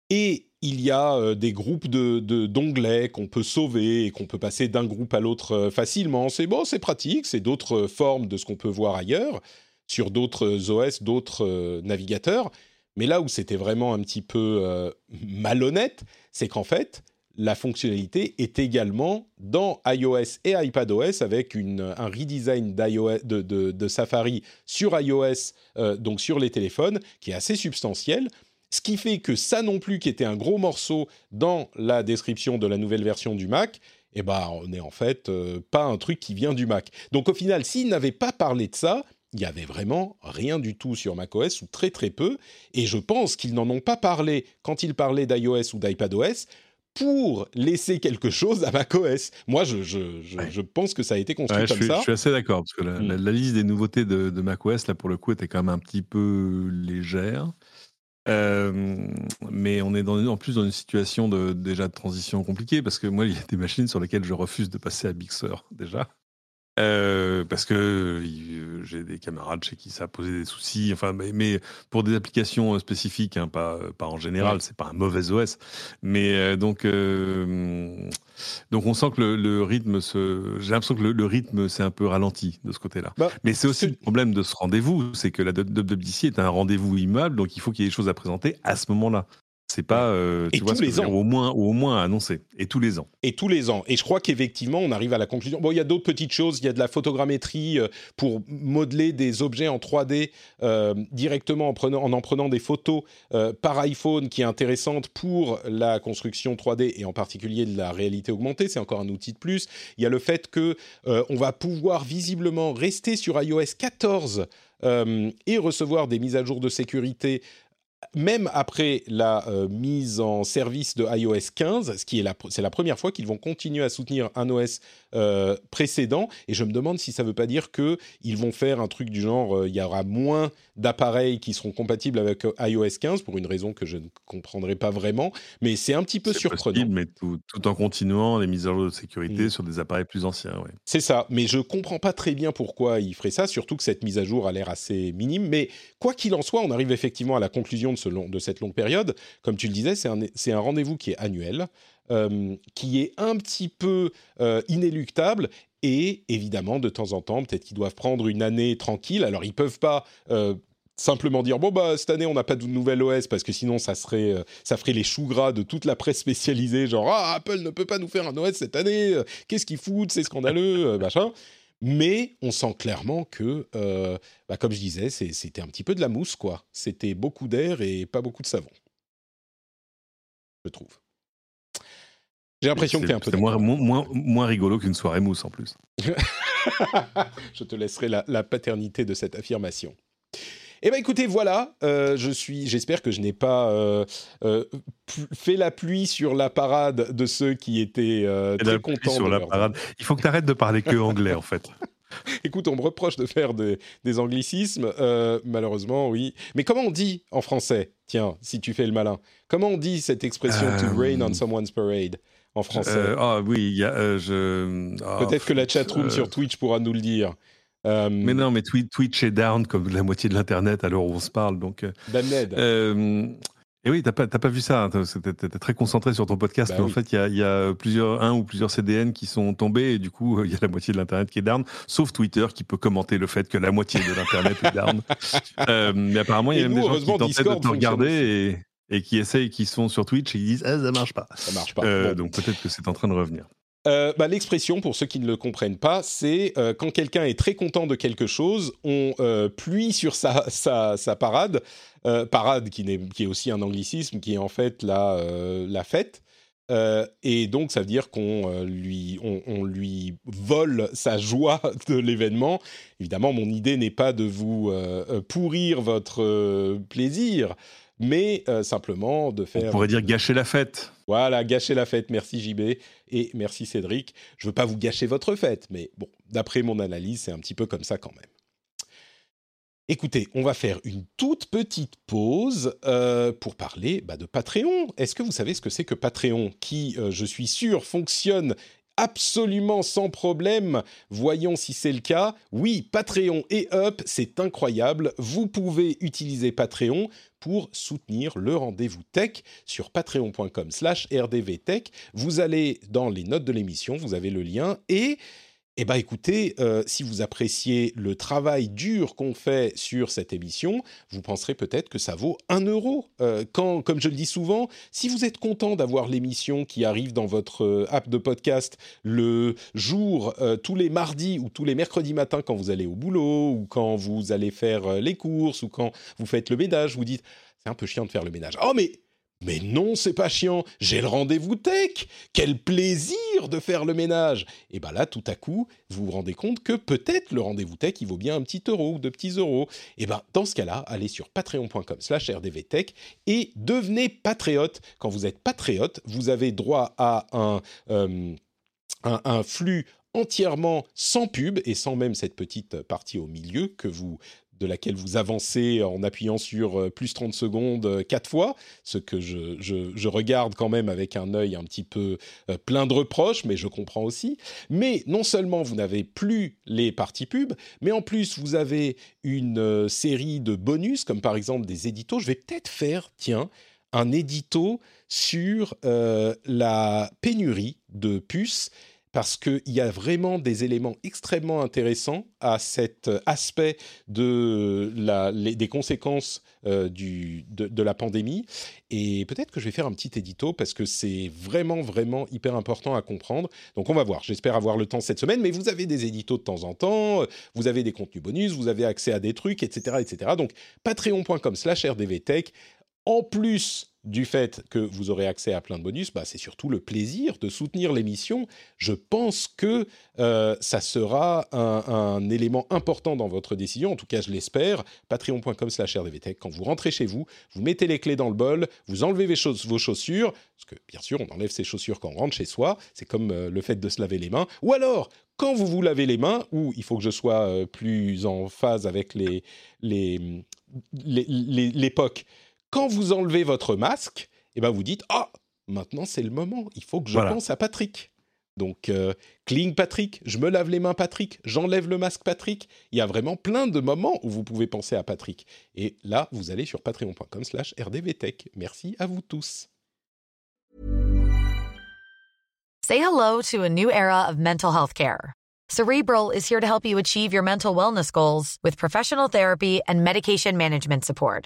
Et il y a euh, des groupes de, d'onglets qu'on peut sauver et qu'on peut passer d'un groupe à l'autre euh, facilement. C'est bon, c'est pratique, c'est d'autres formes de ce qu'on peut voir ailleurs, sur d'autres OS, d'autres navigateurs. Mais là où c'était vraiment un petit peu malhonnête, c'est qu'en fait, la fonctionnalité est également dans iOS et iPadOS avec un redesign de, Safari sur iOS, euh, donc sur les téléphones, qui est assez substantiel. Ce qui fait que ça non plus, qui était un gros morceau dans la description de la nouvelle version du Mac, eh ben, on n'est en fait euh, pas un truc qui vient du Mac. Donc au final, s'ils n'avaient pas parlé de ça, il y avait vraiment rien du tout sur macOS ou très très peu. Et je pense qu'ils n'en ont pas parlé quand ils parlaient d'iOS ou d'iPadOS pour laisser quelque chose à macOS. Moi, je, je, je, Ouais. je pense que ça a été construit Ouais, comme suis, ça. je suis assez d'accord, parce que la, Mm. la- la liste des nouveautés de, de macOS, là, pour le coup, était quand même un petit peu légère. Euh, mais on est dans, en plus dans une situation de, déjà de transition compliquée, parce que moi, il y a des machines sur lesquelles je refuse de passer à Big Sur, déjà. Euh, parce que euh, j'ai des camarades chez qui ça a posé des soucis, enfin, mais, mais pour des applications euh, spécifiques, hein, pas, pas en général, Ouais. c'est pas un mauvais OS. Mais euh, donc, donc on sent que le, le rythme se. J'ai l'impression que le, le rythme s'est un peu ralenti de ce côté-là. Bah, Mais c'est aussi le problème de ce rendez-vous, c'est que la WWDC est un rendez-vous immuable, donc il faut qu'il y ait des choses à présenter à ce moment-là. C'est pas, euh, tu Et vois, tous les ans. au moins, ou au moins à annoncer, et tous les ans. et tous les ans. Et je crois qu'effectivement, on arrive à la conclusion. Bon, il y a d'autres petites choses. Il y a de la photogrammétrie euh, pour modeler des objets en 3D euh, directement en, prenant, en en prenant des photos euh, par iPhone, qui est intéressante pour la construction 3D et en particulier de la réalité augmentée. C'est encore un outil de plus. Il y a le fait que on va pouvoir visiblement rester sur iOS 14 euh, et recevoir des mises à jour de sécurité même après la euh, mise en service de iOS 15, ce qui est la, c'est la première fois qu'ils vont continuer à soutenir un OS euh, précédent, et je me demande si ça ne veut pas dire que ils vont faire un truc du genre, euh, il y aura moins d'appareils qui seront compatibles avec iOS 15 pour une raison que je ne comprendrai pas vraiment, mais c'est un petit peu surprenant. possible, mais tout, tout en continuant les mises à jour de sécurité Mm. sur des appareils plus anciens. ouais. C'est ça, mais je comprends pas très bien pourquoi il ferait ça, surtout que cette mise à jour a l'air assez minime. Mais quoi qu'il en soit, on arrive effectivement à la conclusion de, ce long- de cette longue période. Comme tu le disais, c'est un, un rendez-vous qui est annuel, euh, qui est un petit peu euh, inéluctable Et évidemment, de temps en temps, peut-être qu'ils doivent prendre une année tranquille. Alors, ils peuvent pas euh, simplement dire bon bah cette année on n'a pas de nouvelle OS parce que sinon ça serait euh, ça ferait les choux gras de toute la presse spécialisée genre ah Apple ne peut pas nous faire un OS cette année euh, qu'est-ce qu'ils foutent c'est scandaleux machin mais on sent clairement que bah, comme je disais c'était un petit peu de la mousse quoi c'était beaucoup d'air et pas beaucoup de savon je trouve j'ai l'impression que es un peu. moins, moins, moins rigolo qu'une soirée mousse en plus. je te laisserai la, la, paternité de cette affirmation. Eh bien, écoutez, voilà, euh, je suis, j'espère que je n'ai pas euh, euh, fait la pluie sur la parade de ceux qui étaient très contents. Sur la parade. Il faut que tu arrêtes de parler que anglais, en fait. Écoute, on me reproche de faire des anglicismes, malheureusement, oui. Mais comment on dit en français? Tiens, si tu fais le malin. Comment on dit cette expression to rain on someone's parade en français? Ah oui, je. Ah, Peut-être que la chatroom sur Twitch pourra nous le dire. Euh, mais non, mais Twitch est down comme la moitié de l'internet à l'heure où on se parle, donc. Euh, euh et oui, t'as pas, pas vu ça. Hein, T'es très concentré sur ton podcast, bah mais en fait, il y a, plusieurs, un ou plusieurs CDN qui sont tombés, et du coup, il y a la moitié de l'internet qui est down, sauf Twitter qui peut commenter le fait que la moitié de l'internet est down. Euh, mais apparemment, il y a même des gens qui tentaient de te regarder et, et, qui essayent, qui sont sur Twitch et qui disent ah ça marche pas. Ça marche pas. Donc peut-être que c'est en train de revenir. Euh, bah, l'expression, pour ceux qui ne le comprennent pas, c'est euh, quand quelqu'un est très content de quelque chose, on euh, pluie sur sa, parade, parade qui, est, aussi un anglicisme, qui est en fait la, fête. et donc, ça veut dire qu'on lui, on, lui vole sa joie de l'événement. Évidemment, mon idée n'est pas de vous pourrir votre plaisir, mais simplement de faire... On pourrait dire gâcher la fête. Voilà, gâcher la fête. Merci JB et merci Cédric. Je veux pas vous gâcher votre fête, mais bon, d'après mon analyse, c'est un petit peu comme ça quand même. Écoutez, on va faire une toute petite pause euh, pour parler bah, de Patreon. Est-ce que vous savez ce que c'est que Patreon, qui, euh, je suis sûr, fonctionne absolument sans problème? Voyons si c'est le cas. Oui, Patreon et Up, c'est incroyable. Vous pouvez utiliser Patreon pour soutenir le rendez-vous tech sur patreon.com slash rdvtech. Vous allez dans les notes de l'émission, vous avez le lien et eh bien, écoutez, euh, si vous appréciez le travail dur qu'on fait sur cette émission, vous penserez peut-être que ça vaut un euro. Euh, quand, comme je le dis souvent, si vous êtes content d'avoir l'émission qui arrive dans votre euh, app de podcast le jour, tous les mardis ou tous les mercredis matins quand vous allez au boulot ou quand vous allez faire les courses ou quand vous faites le ménage, vous dites c'est un peu chiant de faire le ménage. Oh mais mais non, c'est pas chiant, j'ai le rendez-vous tech. Quel plaisir de faire le ménage. Et bien là, tout à coup, vous vous rendez compte que peut-être le rendez-vous tech, il vaut bien un petit euro ou deux petits euros. Et bien dans ce cas-là, allez sur patreon.com slash rdvtech et devenez patriote. Quand vous êtes patriote, vous avez droit à euh, un flux entièrement sans pub et sans même cette petite partie au milieu que vous de laquelle vous avancez en appuyant sur euh, plus 30 secondes euh, quatre fois, ce que je, regarde quand même avec un œil un petit peu euh, plein de reproches, mais je comprends aussi. Mais non seulement vous n'avez plus les parties pub, mais en plus vous avez une série de bonus, comme par exemple des éditos. Je vais peut-être faire, tiens, un édito sur la pénurie de puces parce qu'il y a vraiment des éléments extrêmement intéressants à cet aspect de la, des conséquences euh, de, la pandémie. Et peut-être que je vais faire un petit édito parce que c'est vraiment, vraiment hyper important à comprendre. Donc on va voir. J'espère avoir le temps cette semaine. Mais vous avez des éditos de temps en temps, vous avez des contenus bonus, vous avez accès à des trucs, etc. etc. Donc patreon.com slash rdvtech. En plus du fait que vous aurez accès à plein de bonus, bah, c'est surtout le plaisir de soutenir l'émission. Je pense que euh, ça sera un, élément important dans votre décision, en tout cas je l'espère. Patreon.com slash rdvtech, quand vous rentrez chez vous, vous mettez les clés dans le bol, vous enlevez vos, chaussures, parce que bien sûr on enlève ses chaussures quand on rentre chez soi, c'est comme euh, le fait de se laver les mains, ou alors quand vous vous lavez les mains, ou il faut que je sois euh, plus en phase avec l'époque quand vous enlevez votre masque, eh ben vous dites ah maintenant c'est le moment, il faut que je pense à Patrick. Donc euh, cling Patrick, je me lave les mains Patrick, j'enlève le masque Patrick. Il y a vraiment plein de moments où vous pouvez penser à Patrick. Et là, vous allez sur patreon.com/rdvtech. Merci à vous tous. Say hello to a new era of mental health care. Cerebral is here to help you achieve your mental wellness goals with professional therapy and medication management support.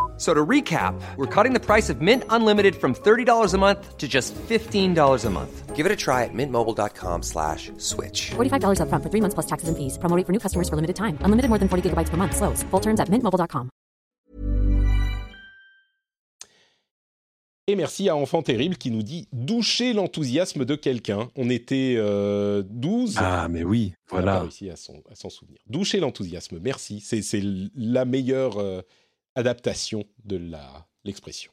So to recap, we're cutting the price of Mint Unlimited from $30 a month to just $15 a month. Give it a try at mintmobile.com slash switch. $45 upfront for three months plus taxes and fees. Promo rate for new customers for limited time. Unlimited more than 40 gigabytes per month. Slows. Full terms at mintmobile.com. Et merci à Enfant Terrible qui nous dit doucher l'enthousiasme de quelqu'un. On était euh, 12. Ah, mais oui, On voilà. pas réussi à s'en souvenir. Doucher l'enthousiasme, merci. C'est c'est la meilleure euh, adaptation de l'expression.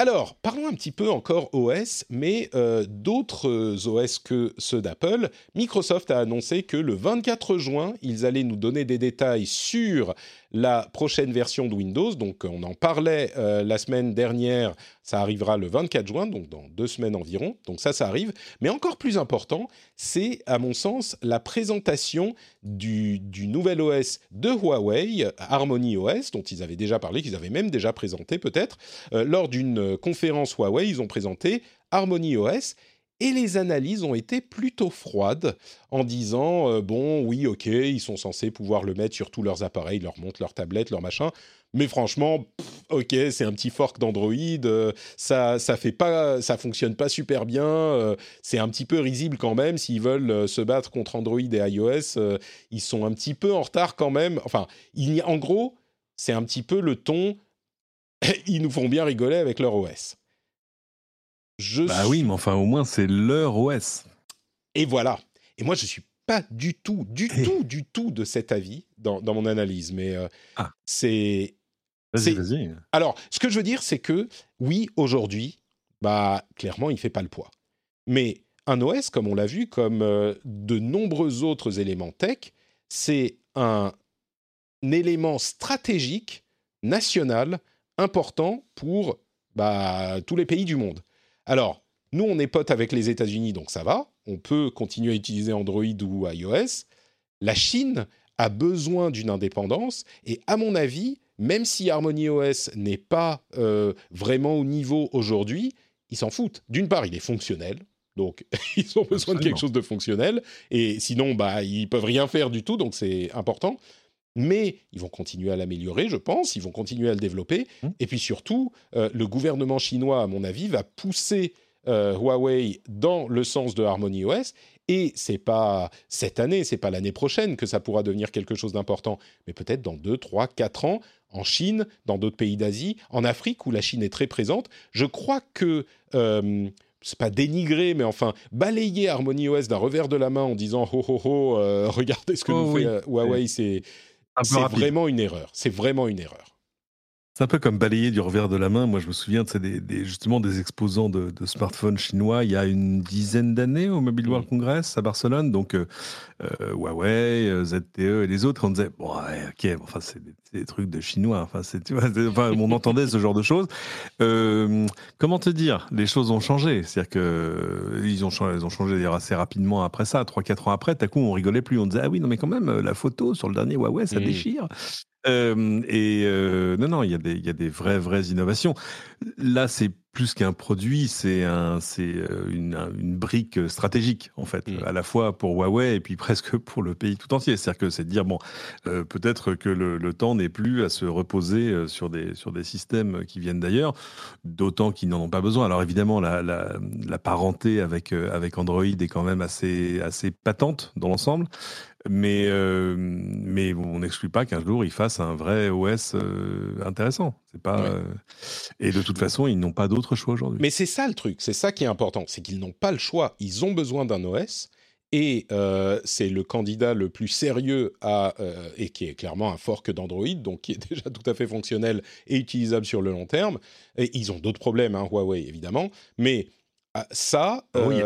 Alors, parlons un petit peu encore OS, mais euh, d'autres euh, OS que ceux d'Apple. Microsoft a annoncé que le 24 juin, ils allaient nous donner des détails sur la prochaine version de Windows. Donc, on en parlait euh, la semaine dernière. Ça arrivera le 24 juin, donc dans deux semaines environ. Donc ça, ça arrive. Mais encore plus important, c'est, à mon sens, la présentation du, nouvel OS de Huawei, Harmony OS, dont ils avaient déjà parlé, qu'ils avaient même déjà présenté peut-être. Euh, lors d'une euh, conférence Huawei, ils ont présenté Harmony OS. Et les analyses ont été plutôt froides en disant euh, bon oui ok ils sont censés pouvoir le mettre sur tous leurs appareils, leur montre, leur tablette, leur machin, mais franchement ok c'est un petit fork d'Android, euh, ça ça fait pas ça fonctionne pas super bien, euh, c'est un petit peu risible quand même s'ils veulent se battre contre Android et iOS, ils sont un petit peu en retard quand même. Enfin il en gros c'est un petit peu le ton ils nous font bien rigoler avec leur OS. Je Bah suis- oui, mais enfin, au moins, c'est leur OS. et voilà. Et moi, je suis pas du tout, du tout, du tout de cet avis dans, dans mon analyse. Mais euh, Ah. c'est. Vas-y, vas-y. Alors, ce que je veux dire, c'est que oui, aujourd'hui, bah, clairement, il fait pas le poids. Mais un OS, comme on l'a vu, comme euh, de nombreux autres éléments tech, c'est un, un élément stratégique national important pour bah, tous les pays du monde. Alors, nous, on est potes avec les États-Unis, donc ça va. On peut continuer à utiliser Android ou iOS. La Chine a besoin d'une indépendance et, à mon avis, même si Harmony OS n'est pas euh, vraiment au niveau aujourd'hui, ils s'en foutent. D'une part, il est fonctionnel. Donc, ils ont besoin de quelque chose de fonctionnel. Et sinon, bah, ils peuvent rien faire du tout. Donc, c'est important. Mais ils vont continuer à l'améliorer, je pense. Ils vont continuer à le développer. Mmh. Et puis surtout, euh, le gouvernement chinois, à mon avis, va pousser euh, Huawei dans le sens de Harmony OS. Et c'est pas cette année, c'est pas l'année prochaine que ça pourra devenir quelque chose d'important, mais peut-être dans 2, 3, 4 ans, en Chine, dans d'autres pays d'Asie, en Afrique où la Chine est très présente. Je crois que euh, c'est pas dénigrer, mais enfin balayer Harmony OS d'un revers de la main en disant ho ho ho, euh, regardez ce que Oh nous oui. fait euh, Huawei, c'est c'est vraiment une erreur. C'est vraiment une erreur. C'est un peu comme balayer du revers de la main. Moi, je me souviens des, des- justement des exposants de, de smartphones chinois il y a une dizaine d'années au Mobile World Congress à Barcelone. Donc, euh, euh, Huawei, euh, ZTE et les autres, on disait, bon, ouais, ok, enfin, c'est des, trucs de chinois. Enfin, tu vois, enfin, on entendait ce genre de choses. Euh, comment te dire? Les choses ont changé. C'est-à-dire que euh, ils ont changé, ils ont changé d'ailleurs assez rapidement après ça. 3-4 ans après, tout à coup, on rigolait plus. On disait, ah oui, non, mais quand même, la photo sur le dernier Huawei, ça déchire. Euh, et euh, non, non, il y, a des, il y a des vraies, vraies innovations. Là, c'est plus qu'un produit, c'est un, c'est une, une, brique stratégique en fait, mm. à la fois pour Huawei et puis presque pour le pays tout entier. C'est-à-dire que c'est de dire bon, euh, peut-être que le, le temps n'est plus à se reposer sur des sur des systèmes qui viennent d'ailleurs, d'autant qu'ils n'en ont pas besoin. Alors évidemment, la, la, la parenté avec avec Android est quand même assez assez patente dans l'ensemble. Mais, euh, mais on n'exclut pas qu'un jour, ils fassent un vrai OS euh, intéressant. C'est pas, euh, Et de toute façon, ils n'ont pas d'autre choix aujourd'hui. Mais c'est ça le truc, c'est ça qui est important, c'est qu'ils n'ont pas le choix. Ils ont besoin d'un OS. Et c'est le candidat le plus sérieux à, et qui est clairement un fork d'Android, donc qui est déjà tout à fait fonctionnel et utilisable sur le long terme. Et ils ont d'autres problèmes, hein, Huawei évidemment, mais ça, oui,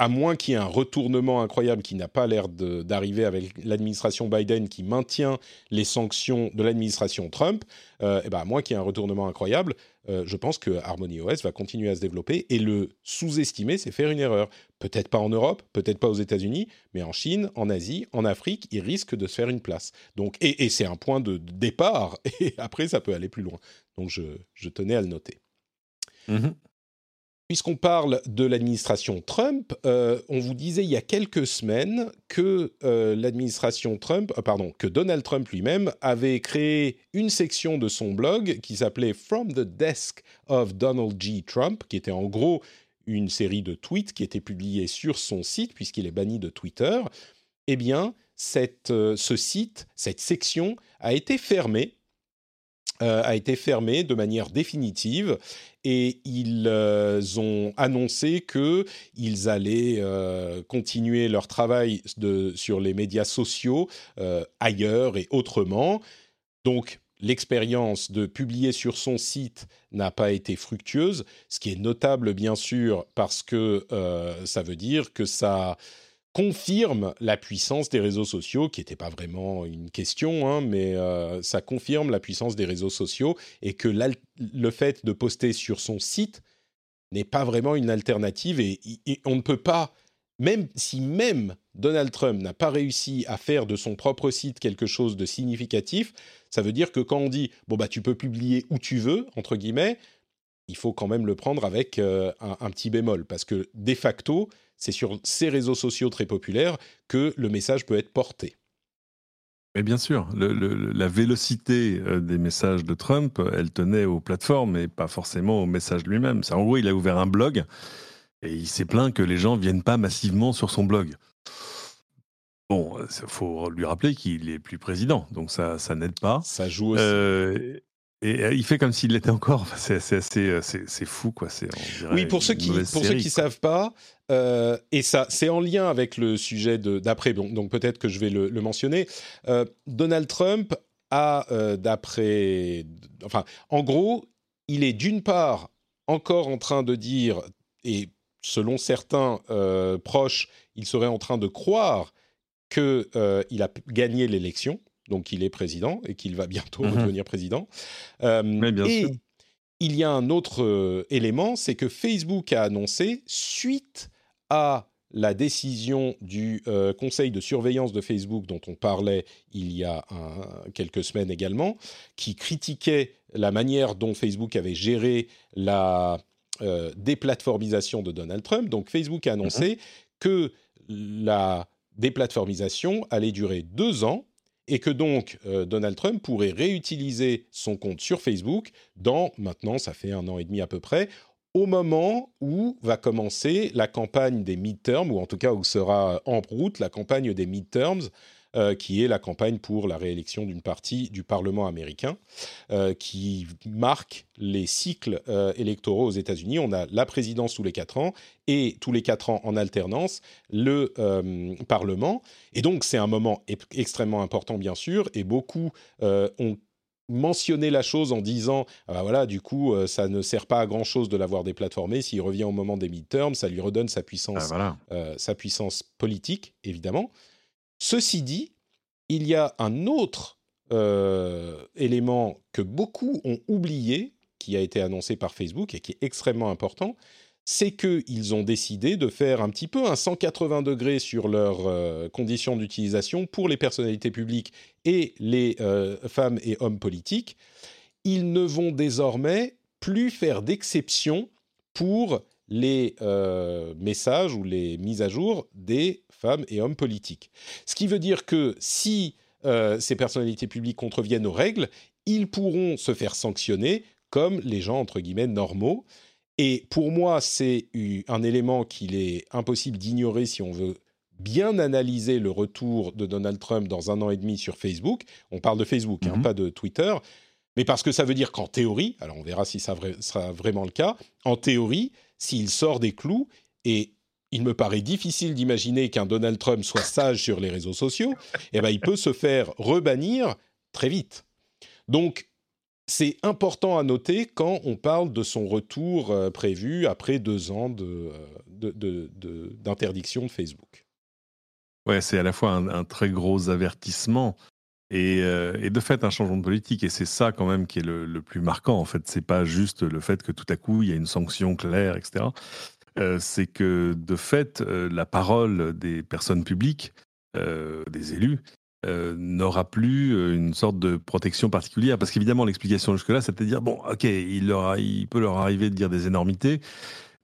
à moins qu'il y ait un retournement incroyable qui n'a pas l'air d'arriver avec l'administration Biden qui maintient les sanctions de l'administration Trump, euh, et ben à moins qu'il y ait un retournement incroyable, euh, je pense que Harmony OS va continuer à se développer et le sous-estimer, c'est faire une erreur. Peut-être pas en Europe, peut-être pas aux États-Unis, mais en Chine, en Asie, en Afrique, il risque de se faire une place. Donc, et, c'est un point de départ, et après ça peut aller plus loin. Donc je, tenais à le noter. Mm-hmm. Puisqu'on parle de l'administration Trump, euh, on vous disait il y a quelques semaines que euh, l'administration Trump, euh, pardon, que Donald Trump lui-même avait créé une section de son blog qui s'appelait From the Desk of Donald G. Trump, qui était en gros une série de tweets qui étaient publiés sur son site puisqu'il est banni de Twitter. Eh bien, ce site, cette section a été fermée a été fermée de manière définitive et ils euh, ont annoncé qu'ils allaient euh, continuer leur travail sur les médias sociaux euh, ailleurs et autrement. Donc, l'expérience de publier sur son site n'a pas été fructueuse, ce qui est notable bien sûr parce que ça veut dire que ça confirme la puissance des réseaux sociaux, qui n'était pas vraiment une question, hein, mais euh, ça confirme la puissance des réseaux sociaux et que le fait de poster sur son site n'est pas vraiment une alternative et, on ne peut pas, même si même Donald Trump n'a pas réussi à faire de son propre site quelque chose de significatif, ça veut dire que quand on dit bon bah tu peux publier où tu veux entre guillemets, il faut quand même le prendre avec euh, un, petit bémol parce que de facto c'est sur ces réseaux sociaux très populaires que le message peut être porté. Mais bien sûr, la vélocité euh, des messages de Trump, elle tenait aux plateformes et pas forcément au message lui-même. En gros, il a ouvert un blog et il s'est plaint que les gens viennent pas massivement sur son blog. Bon, il faut lui rappeler qu'il est plus président, donc ça, ça n'aide pas. Ça joue aussi. Euh, et euh, il fait comme s'il l'était encore. c'est assez, euh, c'est fou, quoi. C'est. Oui, pour ceux qui, pour ceux qui savent pas, euh, et ça, c'est en lien avec le sujet d'après. Donc, donc peut-être que je vais le, mentionner. Donald Trump a, d'après, enfin, en gros, il est d'une part encore en train de dire, et selon certains proches, il serait en train de croire qu'il il a gagné l'élection donc il est président et qu'il va bientôt mhm. devenir président. Euh, Mais bien et sûr. il y a un autre euh, élément, c'est que Facebook a annoncé, suite à la décision du euh, conseil de surveillance de Facebook dont on parlait il y a quelques semaines également, qui critiquait la manière dont Facebook avait géré la déplatformisation de Donald Trump. Donc Facebook a annoncé mhm. que la déplatformisation allait durer deux ans et que donc euh, Donald Trump pourrait réutiliser son compte sur Facebook dans, maintenant ça fait un an et demi à peu près, au moment où va commencer la campagne des midterms, ou en tout cas où sera en route la campagne des midterms euh, qui est la campagne pour la réélection d'une partie du Parlement américain, euh, qui marque les cycles euh, électoraux aux États-Unis. On a la présidence tous les quatre ans et tous les quatre ans en alternance le Parlement. Et donc c'est un moment extrêmement important bien sûr, et beaucoup ont mentionné la chose en disant ah bah voilà du coup ça ne sert pas à grand chose de l'avoir déplatformé s'il revient au moment des midterms ça lui redonne sa puissance ah, sa puissance politique évidemment Ceci dit, il y a un autre euh, élément que beaucoup ont oublié, qui a été annoncé par Facebook et qui est extrêmement important, c'est qu'ils ont décidé de faire un petit peu un 180 degrés sur leurs euh, conditions d'utilisation pour les personnalités publiques et les euh, femmes et hommes politiques. Ils ne vont désormais plus faire d'exception pour les messages ou les mises à jour des femmes et hommes politiques. Ce qui veut dire que si euh, ces personnalités publiques contreviennent aux règles, ils pourront se faire sanctionner comme les gens, entre guillemets, normaux. Et pour moi, c'est un élément qu'il est impossible d'ignorer si on veut bien analyser le retour de Donald Trump dans un an et demi sur Facebook. On parle de Facebook, hein, mhm. pas de Twitter. Mais parce que ça veut dire qu'en théorie, alors on verra si ça sera vraiment le cas, en théorie, s'il sort des clous, et il me paraît difficile d'imaginer qu'un Donald Trump soit sage sur les réseaux sociaux, eh ben, il peut se faire rebannir très vite. Donc, c'est important à noter quand on parle de son retour euh, prévu après deux ans d'interdiction de, Facebook. Ouais, c'est à la fois un, très gros avertissement et, euh, et, de fait un changement de politique. Et c'est ça quand même qui est le, plus marquant. En fait, c'est pas juste le fait que tout à coup il y a une sanction claire, etc. Euh, c'est que de fait la parole des personnes publiques, des élus, euh, n'aura plus euh, une sorte de protection particulière. Parce qu'évidemment, l'explication jusque-là, c'était de dire, bon, ok, il peut leur arriver de dire des énormités,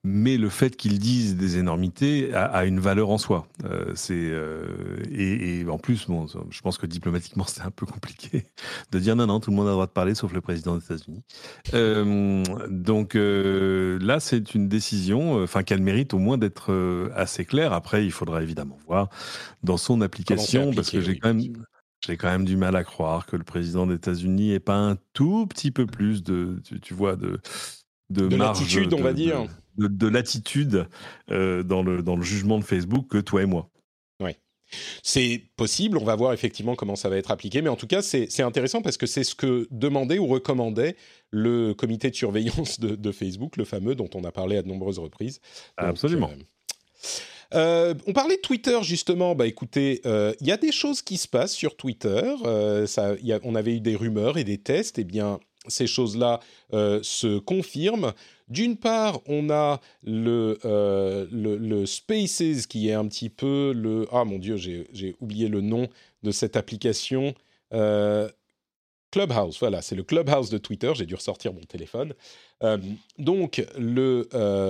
mais le fait qu'ils disent des énormités a, une valeur en soi. Euh, c'est euh, et, en plus, bon, je pense que diplomatiquement c'est un peu compliqué de dire non, non, tout le monde a le droit de parler sauf le président des États-Unis. Euh, donc là, c'est une décision, enfin qu'elle mérite au moins d'être assez claire. Après, il faudra évidemment voir dans son application, parce que j'ai quand même j'ai quand même du mal à croire que le président des États-Unis ait pas un tout petit peu plus de, tu, vois, de de, de on va dire de, l'attitude euh, dans, le, dans le jugement de Facebook que toi et moi. Oui. C'est possible, on va voir effectivement comment ça va être appliqué, mais en tout cas, c'est intéressant parce que c'est ce que demandait ou recommandait le comité de surveillance de, Facebook, le fameux dont on a parlé à de nombreuses reprises. Absolument. Euh, euh, on parlait de Twitter justement. Bah écoutez, il y a des choses qui se passent sur Twitter. ça, on avait eu des rumeurs et des tests. Eh bien, ces choses-là se confirment. D'une part, on a euh, le, Spaces qui est un petit peu le... Ah mon dieu, j'ai oublié le nom de cette application. Euh, Clubhouse, voilà, c'est le Clubhouse de Twitter, j'ai dû ressortir mon téléphone. Euh, donc, le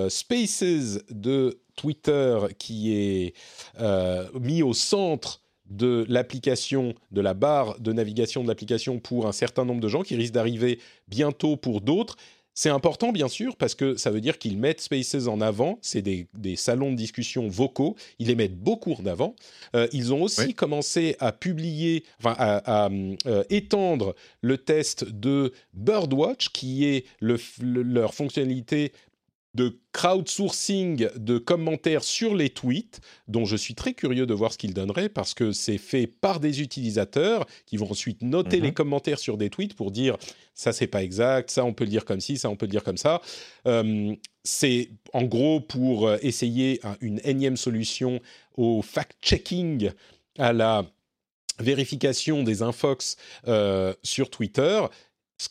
Spaces de Twitter qui est mis au centre de l'application, de la barre de navigation de l'application pour un certain nombre de gens, qui risque d'arriver bientôt pour d'autres. C'est important, bien sûr, parce que ça veut dire qu'ils mettent Spaces en avant. C'est des, salons de discussion vocaux. Ils les mettent beaucoup en avant. Euh, ils ont aussi commencé à publier, enfin, à, euh, étendre le test de Birdwatch, qui est leur fonctionnalité de crowdsourcing de commentaires sur les tweets, dont je suis très curieux de voir ce qu'ils donneraient, parce que c'est fait par des utilisateurs qui vont ensuite noter les mhm. commentaires sur des tweets pour dire ça c'est pas exact, ça on peut le dire comme ci, ça on peut le dire comme ça. Euh, c'est en gros pour euh, essayer une énième solution au fact-checking, à la vérification des infox euh, sur Twitter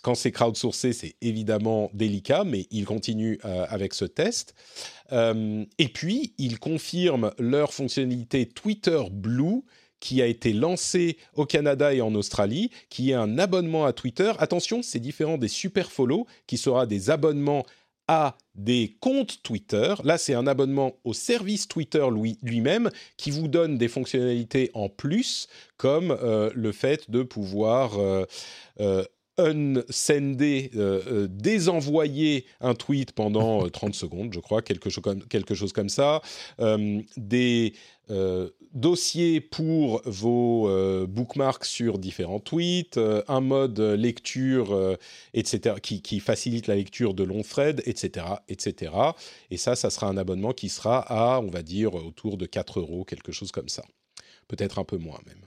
quand c'est crowdsourcé, c'est évidemment délicat, mais ils continuent euh, avec ce test. Euh, et puis, ils confirment leur fonctionnalité Twitter Blue, qui a été lancé au Canada et en Australie, qui est un abonnement à Twitter. Attention, c'est différent des super follow, qui sera des abonnements à des comptes Twitter. Là, c'est un abonnement au service Twitter lui-même qui vous donne des fonctionnalités en plus, comme euh, le fait de pouvoir unsender, euh, euh, désenvoyer un tweet pendant 30 euh, secondes, je crois, quelque chose comme, quelque chose comme ça, des dossiers pour vos bookmarks sur différents tweets, un mode lecture, etc., qui, qui, facilite la lecture de longs threads, etc., etc. Et ça, ça sera un abonnement qui sera à, on va dire, autour de 4 euros, quelque chose comme ça. Peut-être un peu moins même.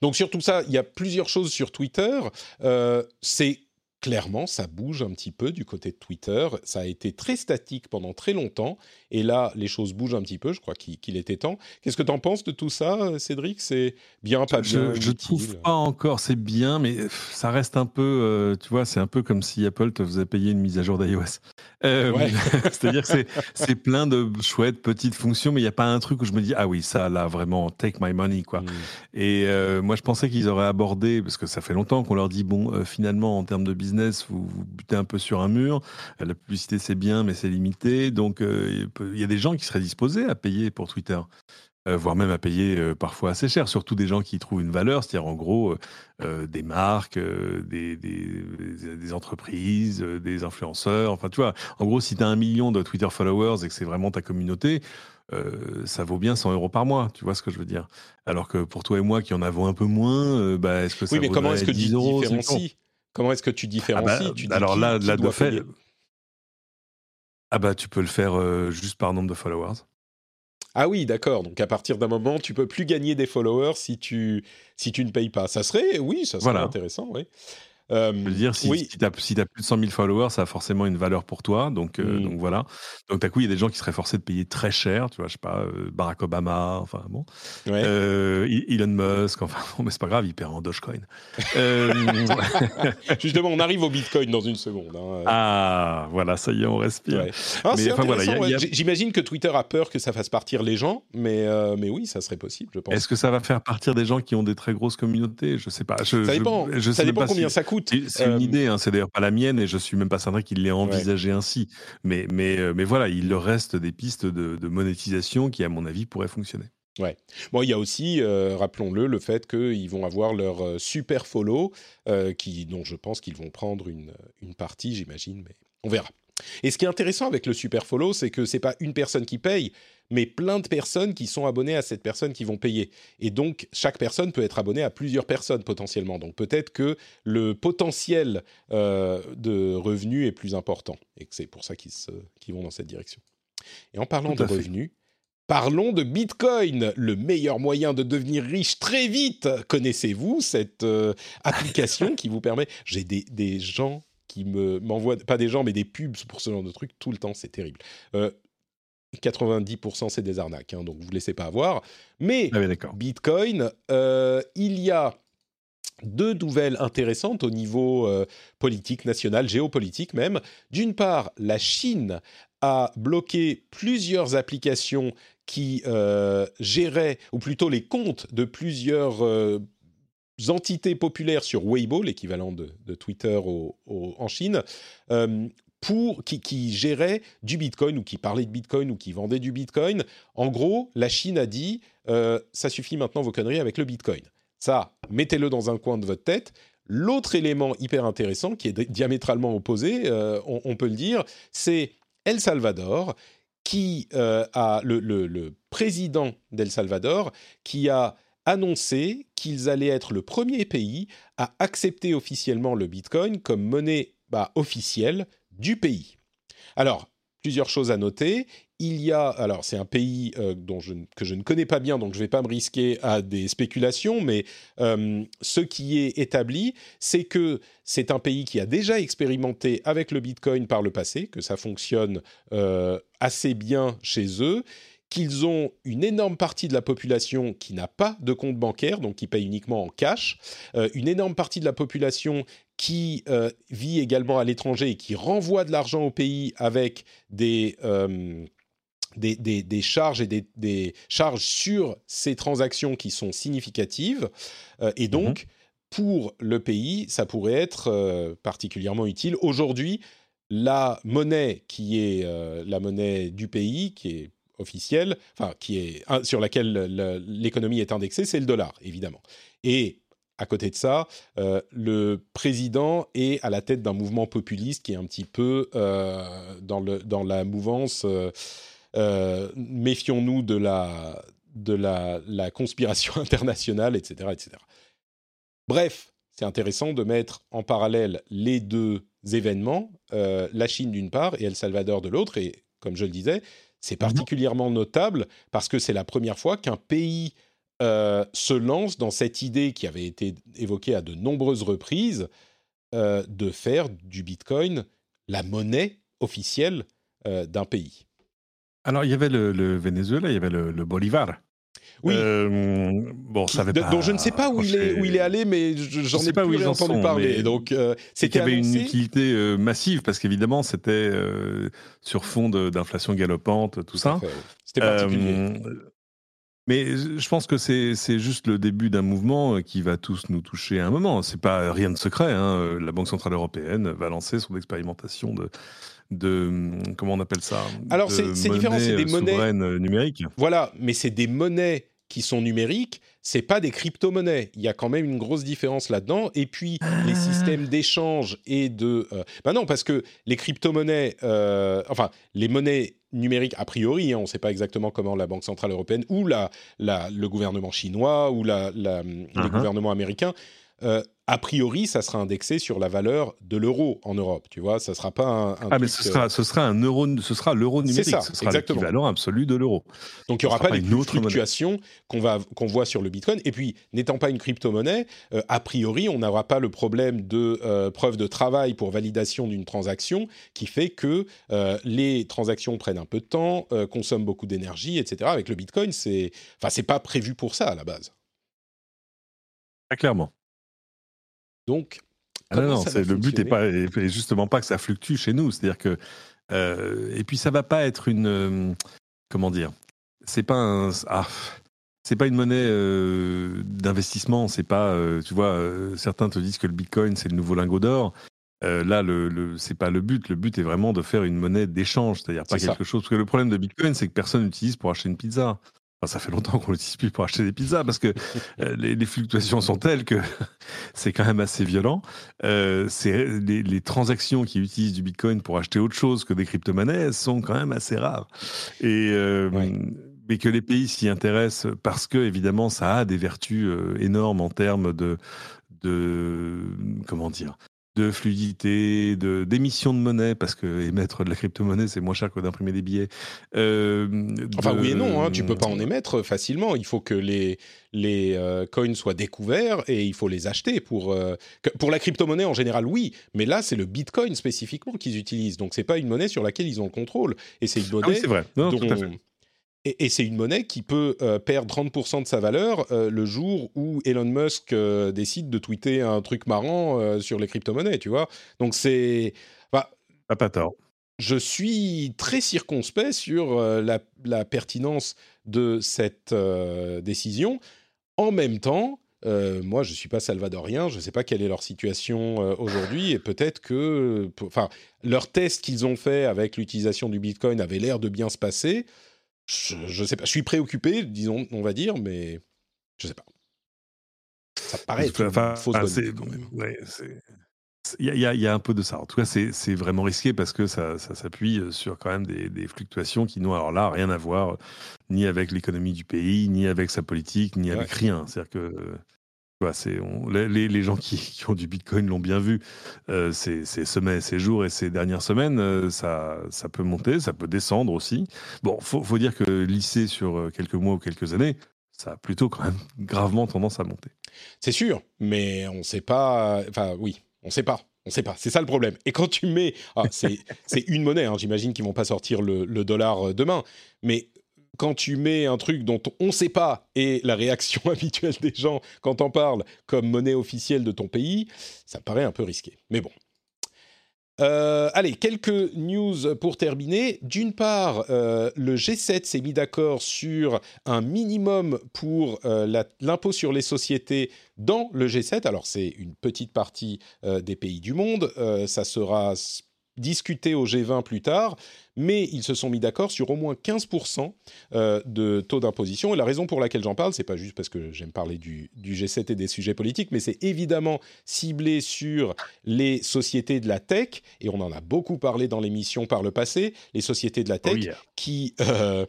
Donc sur tout ça, il y a plusieurs choses sur Twitter. Euh, c'est clairement, ça bouge un petit peu du côté de Twitter. Ça a été très statique pendant très longtemps. Et là, les choses bougent un petit peu. Je crois qu'il était temps. Qu'est-ce que tu en penses de tout ça, Cédric? C'est bien, pas bien Je ne trouve pas encore. C'est bien, mais ça reste un peu. Euh, tu vois, c'est un peu comme si Apple te faisait payer une mise à jour d'iOS. Euh, C'est-à-dire que c'est plein de chouettes petites fonctions, mais il n'y a pas un truc où je me dis ah oui, ça là vraiment take my money quoi. Mm. Et euh, moi, je pensais qu'ils auraient abordé parce que ça fait longtemps qu'on leur dit bon, finalement en termes de business vous, vous butez un peu sur un mur. La publicité, c'est bien, mais c'est limité. Donc, peut- il y a des gens qui seraient disposés à payer pour Twitter. Euh, voire même à payer euh, parfois assez cher, surtout des gens qui y trouvent une valeur, c'est-à-dire en gros euh, des marques, des, des- des entreprises, des influenceurs, enfin tu vois, en gros si tu as un million de Twitter followers et que c'est vraiment ta communauté, ça vaut bien 100 euros par mois, tu vois ce que je veux dire? Alors que pour toi et moi qui en avons un peu moins, bah, est-ce que ça Oui, mais comment est-ce que tu 10 euros, 5 euros? différencies? Comment est-ce que tu Ah différencies? Bah, Tu Alors là, là de fait, ah bah tu peux le faire euh, juste par nombre de followers. Ah oui, d'accord. Donc à partir d'un moment, tu peux plus gagner des followers si tu si tu ne payes pas. Ça serait, oui, ça serait Voilà. intéressant, oui. Euh, Je veux dire, si, oui. si tu as, plus de 100 000 followers, ça a forcément une valeur pour toi. Donc, euh, Mm. donc voilà. Donc, d'un coup, il y a des gens qui seraient forcés de payer très cher. Tu vois, je sais pas, euh, Barack Obama, enfin bon. Ouais. Euh, Elon Musk, enfin bon, mais c'est pas grave, il perd en Dogecoin. Euh, Justement, on arrive au Bitcoin dans une seconde. hein. ah, voilà, ça y est, on respire. Ouais. Ah, Mais c'est enfin, voilà, a- J'imagine que Twitter a peur que ça fasse partir les gens, mais, euh, mais oui, ça serait possible, je pense. Est-ce que ça va faire partir des gens qui ont des très grosses communautés? Je sais pas. Je, Ça dépend, je ça dépend pas combien si- ça coûte. C'est c'est Euh, une idée, hein, c'est d'ailleurs pas la mienne et je suis même pas certain qu'il l'ait envisagé ainsi. Mais, mais, euh, mais voilà, il leur reste des pistes de, de monétisation qui, à mon avis, pourraient fonctionner. Bon, il y a aussi, euh, rappelons-le, le fait qu'ils vont avoir leur super follow, euh, qui, dont je pense qu'ils vont prendre une, une partie, j'imagine, mais on verra. Et ce qui est intéressant avec le super follow, c'est que c'est pas une personne qui paye, mais plein de personnes qui sont abonnées à cette personne qui vont payer. Et donc, chaque personne peut être abonnée à plusieurs personnes potentiellement. Donc, peut-être que le potentiel euh, de revenus est plus important et que c'est pour ça qu'ils vont dans cette direction. Et en parlant de fait. revenus, Parlons de Bitcoin, le meilleur moyen de devenir riche très vite. Connaissez-vous cette euh, application qui vous permet? J'ai des, des gens qui me m'envoient, pas des gens, mais des pubs pour ce genre de trucs tout le temps, c'est terrible. Euh, 90% c'est des arnaques, hein, donc vous ne laissez pas avoir. Mais Ah oui. Bitcoin, euh, il y a deux nouvelles intéressantes au niveau euh, politique national, géopolitique même. D'une part, la Chine a bloqué plusieurs applications qui euh, géraient, ou plutôt les comptes de plusieurs entités populaires sur Weibo, l'équivalent de, de Twitter au- au- en Chine, euh, pour, qui, géraient du Bitcoin ou qui parlaient de Bitcoin ou qui vendaient du Bitcoin. En gros, la Chine a dit, euh, ça suffit maintenant vos conneries avec le Bitcoin. Ça, mettez-le dans un coin de votre tête. L'autre élément hyper intéressant, qui est di- diamétralement opposé, euh, on, peut le dire, c'est El Salvador, qui euh, a le président d'El Salvador, qui a annoncé qu'ils allaient être le premier pays à accepter officiellement le Bitcoin comme monnaie bah, officielle du pays. Alors, plusieurs choses à noter. Il y a, alors c'est un pays euh, dont que je ne connais pas bien, donc je ne vais pas me risquer à des spéculations, mais euh, ce qui est établi, c'est que c'est un pays qui a déjà expérimenté avec le Bitcoin par le passé, que ça fonctionne euh, assez bien chez eux, qu'ils ont une énorme partie de la population qui n'a pas de compte bancaire, donc qui paye uniquement en cash, une énorme partie de la population qui euh, vit également à l'étranger et qui renvoie de l'argent au pays avec des, euh, des, des- des charges et des, des charges sur ces transactions qui sont significatives. Euh, et donc, pour le pays, ça pourrait être particulièrement utile. Aujourd'hui, la monnaie qui est la monnaie du pays, qui est officielle, enfin qui est sur laquelle le- l'économie est indexée, c'est le dollar, évidemment. Et à côté de ça, euh, le président est à la tête d'un mouvement populiste qui est un petit peu euh, dans, le, dans la mouvance. euh, méfions-nous de la de la, la conspiration internationale, etc., etc. Bref, c'est intéressant de mettre en parallèle les deux événements, la Chine d'une part et El Salvador de l'autre. Et comme je le disais, c'est particulièrement notable parce que c'est la première fois qu'un pays euh, se lance dans cette idée qui avait été évoquée à de nombreuses reprises euh, de faire du Bitcoin la monnaie officielle euh, d'un pays. Alors, il y avait le, le Venezuela, il y avait le, le Bolivar. Oui. Bon, ça avait de- pas dont je ne sais pas où il, est, où il est allé, mais je- j'en sais ai pas plus où ils entendu sont, parler. Donc, C'est qu'il c'était avait une utilité massive parce qu'évidemment, c'était sur fond d'inflation galopante, tout ça. C'était particulier. Euh, Mais je pense que c'est juste le début d'un mouvement qui va tous nous toucher à un moment. C'est pas rien de secret. Hein. La Banque centrale européenne va lancer son expérimentation de, de comment on appelle ça? Alors c'est différent, c'est des monnaies numériques. Voilà, mais c'est des monnaies qui sont numériques, c'est pas des crypto-monnaies. Il y a quand même une grosse différence là-dedans. Et puis, les ah. systèmes d'échange et de... Euh, bah non, parce que les crypto-monnaies, euh, enfin, les monnaies numériques, a priori, hein, on ne sait pas exactement comment la Banque Centrale Européenne ou la, le gouvernement chinois ou la, la, les gouvernements américains euh, a priori, ça sera indexé sur la valeur de l'euro en Europe. Tu vois, ça sera pas un. un ah, mais ce sera, ce sera un euro, ce sera l'euro numérique. Ça, ce sera l'équivalent absolu de l'euro. Donc il n'y aura pas, les fluctuations qu'on va qu'on voit sur le Bitcoin. Et puis, n'étant pas une crypto-monnaie, euh, a priori, on n'aura pas le problème de euh, preuve de travail pour validation d'une transaction, qui fait que les transactions prennent un peu de temps, consomment beaucoup d'énergie, etc. Avec le Bitcoin, c'est, enfin, c'est pas prévu pour ça à la base. Très clairement. Donc, ah non, non le but n'est pas, justement pas que ça fluctue chez nous. C'est-à-dire que, euh, et puis ça va pas être une, euh, comment dire, c'est pas un, ah, c'est pas une monnaie euh, d'investissement. C'est pas, tu vois, certains te disent que le Bitcoin c'est le nouveau lingot d'or. là, le, le c'est pas le but. Le but est vraiment de faire une monnaie d'échange, c'est-à-dire pas quelque chose. Parce que le problème de Bitcoin, c'est que personne n'utilise pour acheter une pizza ça fait longtemps qu'on l'utilise plus pour acheter des pizzas parce que euh, les, fluctuations sont telles que c'est quand même assez violent. Euh, les, transactions qui utilisent du Bitcoin pour acheter autre chose que des crypto-monnaies sont quand même assez rares. Et euh, mais que les pays s'y intéressent parce que évidemment ça a des vertus énormes en termes de de comment dire de fluidité, de d'émission de monnaie, parce que émettre de la crypto-monnaie, c'est moins cher que d'imprimer des billets. Euh, enfin, oui et non, hein, tu peux pas en émettre facilement. Il faut que les, les euh, coins soient découverts et il faut les acheter. Pour, euh, pour la crypto-monnaie, en général, oui, mais là, c'est le bitcoin spécifiquement qu'ils utilisent. Donc, c'est pas une monnaie sur laquelle ils ont le contrôle. Et c'est une ah monnaie. c'est vrai. Non, Et, c'est une monnaie qui peut euh, perdre 30% de sa valeur euh, le jour où Elon Musk euh, décide de tweeter un truc marrant sur les crypto-monnaies, tu vois. Donc c'est... Bah, pas tort. Je suis très circonspect sur la, pertinence de cette décision. En même temps, moi, je ne suis pas salvadorien, je ne sais pas quelle est leur situation aujourd'hui, et peut-être que, enfin, leur test qu'ils ont fait avec l'utilisation du Bitcoin avait l'air de bien se passer je, ne sais pas, je suis préoccupé, disons, on va dire, mais je sais pas. Ça paraît être une fausse bonne quand même. il y, y, a un peu de ça. En tout cas, c'est vraiment risqué parce que ça, ça s'appuie sur quand même des, des, fluctuations qui n'ont alors là rien à voir ni avec l'économie du pays, ni avec sa politique, ni avec rien. C'est-à-dire que les, gens qui, ont du Bitcoin l'ont bien vu euh, ces, semaines, ces jours et ces dernières semaines. Euh, ça, peut monter, ça peut descendre aussi. Bon, faut, faut dire que lisser sur euh, quelques mois ou quelques années, ça a plutôt quand même gravement tendance à monter. C'est sûr, mais on ne sait pas. Enfin, oui, on ne sait pas. On ne sait pas, c'est ça le problème. Et quand tu mets, ah, c'est une monnaie, hein, j'imagine qu'ils vont pas sortir le, le dollar demain, mais quand tu mets un truc dont on ne sait pas et la réaction habituelle des gens quand on parle comme monnaie officielle de ton pays, ça paraît un peu risqué. Mais bon. Euh, allez, quelques news pour terminer. D'une part, euh, le G7 s'est mis d'accord sur un minimum pour euh, l'impôt sur les sociétés dans le G7. Alors, c'est une petite partie des pays du monde. ça sera discuté au G20 plus tard, mais ils se sont mis d'accord sur au moins 15% euh, de taux d'imposition. Et la raison pour laquelle j'en parle, c'est pas juste parce que j'aime parler du, G7 et des sujets politiques, mais c'est évidemment ciblé sur les sociétés de la tech, et on en a beaucoup parlé dans l'émission par le passé, les sociétés de la tech oh qui, euh,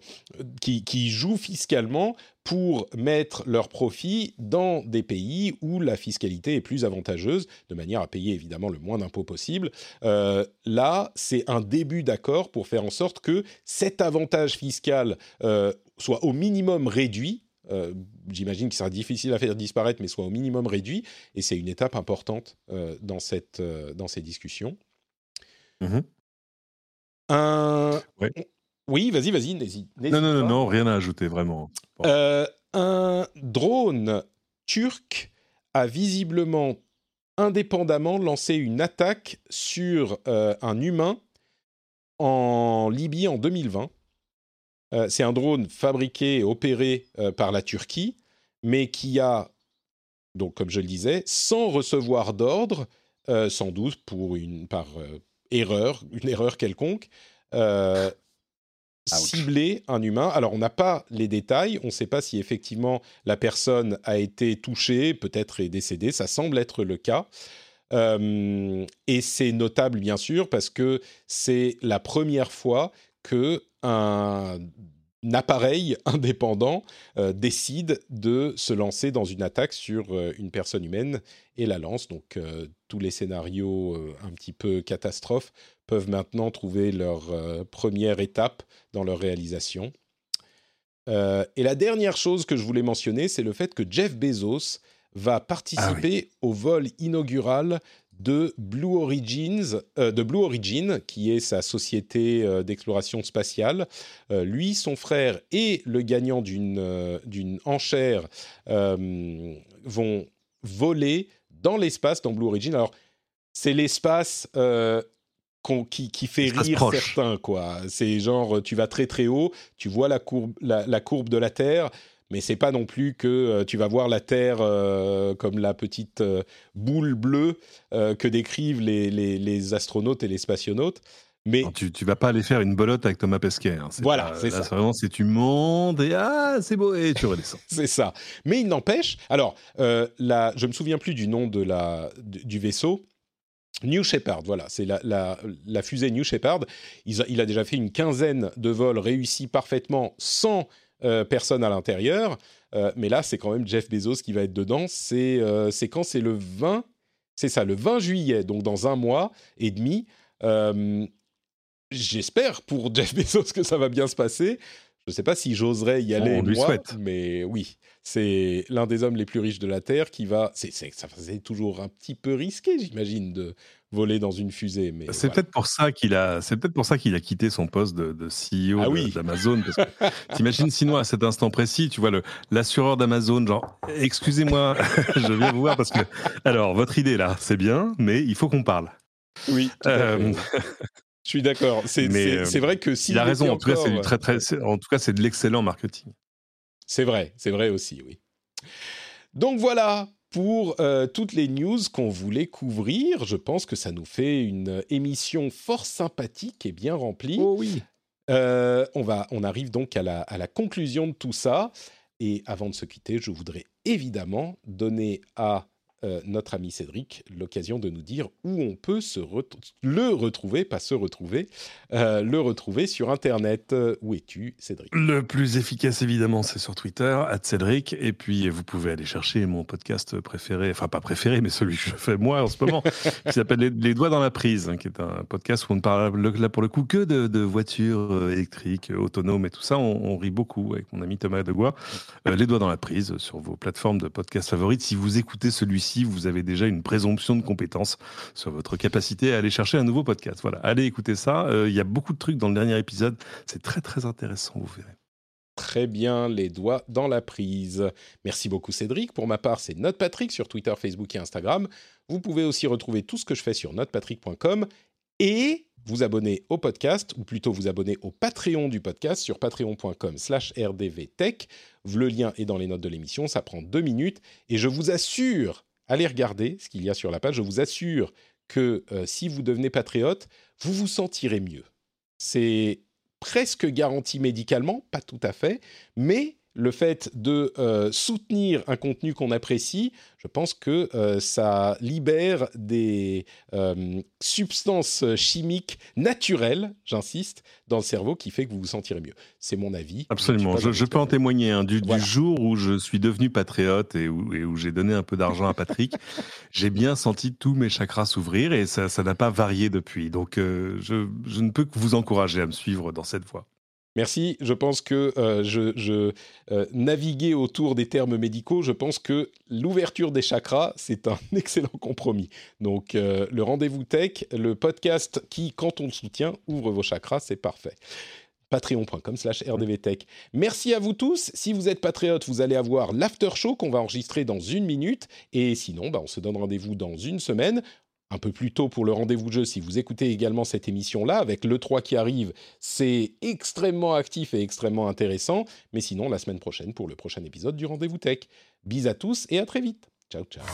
qui, qui jouent fiscalement pour mettre leurs profits dans des pays où la fiscalité est plus avantageuse, de manière à payer évidemment le moins d'impôts possible. Euh, là, c'est un début d'accord pour faire en sorte que cet avantage fiscal euh, soit au minimum réduit. Euh, j'imagine qu'il sera difficile à faire disparaître, mais soit au minimum réduit. Et c'est une étape importante dans, cette, dans ces discussions. Mmh un... Oui, vas-y, vas-y. Non, non, non, non, rien à ajouter, vraiment. Euh, un drone turc a visiblement indépendamment lancé une attaque sur euh, un humain en Libye en 2020. c'est un drone fabriqué et opéré par la Turquie, mais qui a, donc comme je le disais, sans recevoir d'ordre, sans doute pour une, par erreur, une erreur quelconque, cibler un humain. Alors, on n'a pas les détails, on ne sait pas si effectivement la personne a été touchée, peut-être est décédée, ça semble être le cas. Euh, et c'est notable, bien sûr, parce que c'est la première fois que un appareil indépendant euh, décide de se lancer dans une attaque sur euh, une personne humaine et la lance. Donc tous les scénarios un petit peu catastrophes peuvent maintenant trouver leur première étape dans leur réalisation. et la dernière chose que je voulais mentionner, c'est le fait que Jeff Bezos va participer ah au vol inaugural de Blue Origins, euh, de Blue Origin, qui est sa société euh, d'exploration spatiale. Euh, lui, son frère et le gagnant d'une d'une enchère vont voler dans l'espace dans Blue Origin. Alors, c'est l'espace qui, qui, fait rire certains, quoi. C'est genre, tu vas très très haut, tu vois la courbe, la courbe de la Terre, mais c'est pas non plus que euh, tu vas voir la Terre euh, comme la petite euh, boule bleue que décrivent les, les, astronautes et les spationautes. Mais tu, tu vas pas aller faire une bolotte avec Thomas Pesquet. Hein. Voilà, c'est ça. Vraiment, c'est tu montes et ah, c'est beau et tu redescends. c'est ça. Mais il n'empêche. Alors, la, je me souviens plus du nom de la du vaisseau. New Shepard, voilà, c'est la, la, la, fusée New Shepard. Il a, il a, déjà fait une quinzaine de vols réussis parfaitement sans euh, personne à l'intérieur. Euh, mais là, c'est quand même Jeff Bezos qui va être dedans. C'est euh, quand C'est le 20 C'est ça, le 20 juillet, donc dans un mois et demi. J'espère pour Jeff Bezos que ça va bien se passer. Je ne sais pas si j'oserais y aller, On lui souhaite. mais oui, c'est l'un des hommes les plus riches de la Terre qui va. C'est, ça faisait toujours un petit peu risqué, j'imagine, de voler dans une fusée. Mais c'est peut-être pour ça qu'il a. C'est peut-être pour ça qu'il a quitté son poste de, CEO ah oui. d'Amazon. T'imagines sinon à cet instant précis, tu vois le l'assureur d'Amazon, genre, excusez-moi, je viens vous voir parce que alors votre idée là, c'est bien, mais il faut qu'on parle. Oui. Je suis d'accord. C'est euh, vrai que si il a raison. En tout cas, c'est très très. En tout cas, c'est de l'excellent marketing. C'est vrai, c'est vrai aussi, oui. Donc voilà pour euh, toutes les news qu'on voulait couvrir. Je pense que ça nous fait une émission fort sympathique et bien remplie. Oh oui. Euh, on, va, on arrive donc à la, à la conclusion de tout ça. Et avant de se quitter, je voudrais évidemment donner à euh, notre ami Cédric l'occasion de nous dire où on peut se le retrouver, pas se retrouver, euh, le retrouver sur Internet. Où es-tu, Cédric? Le plus efficace, évidemment, c'est sur Twitter, Cédric. Et puis, vous pouvez aller chercher mon podcast préféré, enfin pas préféré, mais celui que je fais moi en ce moment, qui s'appelle les, Doigts dans la prise, hein, qui est un podcast où on ne parle là pour le coup que de, voitures euh, électriques, autonomes et tout ça. On, rit beaucoup avec mon ami Thomas Degois. les Doigts dans la prise sur vos plateformes de podcast favorites. Si vous écoutez celui-ci, vous avez déjà une présomption de compétence sur votre capacité à aller chercher un nouveau podcast. Voilà, allez écouter ça. Euh, il y a beaucoup de trucs dans le dernier épisode. C'est très très intéressant, vous verrez. Très bien, les doigts dans la prise. Merci beaucoup Cédric. Pour ma part, c'est NotePatrick sur Twitter, Facebook et Instagram. Vous pouvez aussi retrouver tout ce que je fais sur notepatrick.com et vous abonner au podcast, ou plutôt vous abonner au Patreon du podcast sur patreon.com slash rdvtech. Le lien est dans les notes de l'émission, ça prend deux minutes, et je vous assure allez regarder ce qu'il y a sur la page. Je vous assure que euh, si vous devenez patriote, vous vous sentirez mieux. C'est presque garanti médicalement, pas tout à fait, mais le fait de euh, soutenir un contenu qu'on apprécie, je pense que euh, ça libère des euh, substances chimiques naturelles, j'insiste, dans le cerveau qui fait que vous vous sentirez mieux. C'est mon avis. Absolument, je, peux en témoigner. Hein. Du, jour où je suis devenu patriote et où, j'ai donné un peu d'argent à Patrick, j'ai bien senti tous mes chakras s'ouvrir et ça n'a pas varié depuis. Donc je, je ne peux que vous encourager à me suivre dans cette voie. Merci. Je pense que euh, je, euh, naviguais autour des termes médicaux. Je pense que l'ouverture des chakras, c'est un excellent compromis. Donc, euh, le rendez-vous tech, le podcast qui, quand on le soutient, ouvre vos chakras, c'est parfait patreon.com slash rdvtech. Merci à vous tous. Si vous êtes patriote, vous allez avoir l'after show qu'on va enregistrer dans une minute. Et sinon, bah, on se donne rendez-vous dans une semaine un peu plus tôt pour le rendez-vous jeu si vous écoutez également cette émission-là. Avec le 3 qui arrive, c'est extrêmement actif et extrêmement intéressant. Mais sinon, la semaine prochaine pour le prochain épisode du rendez-vous tech. Bis à tous et à très vite. Ciao, ciao.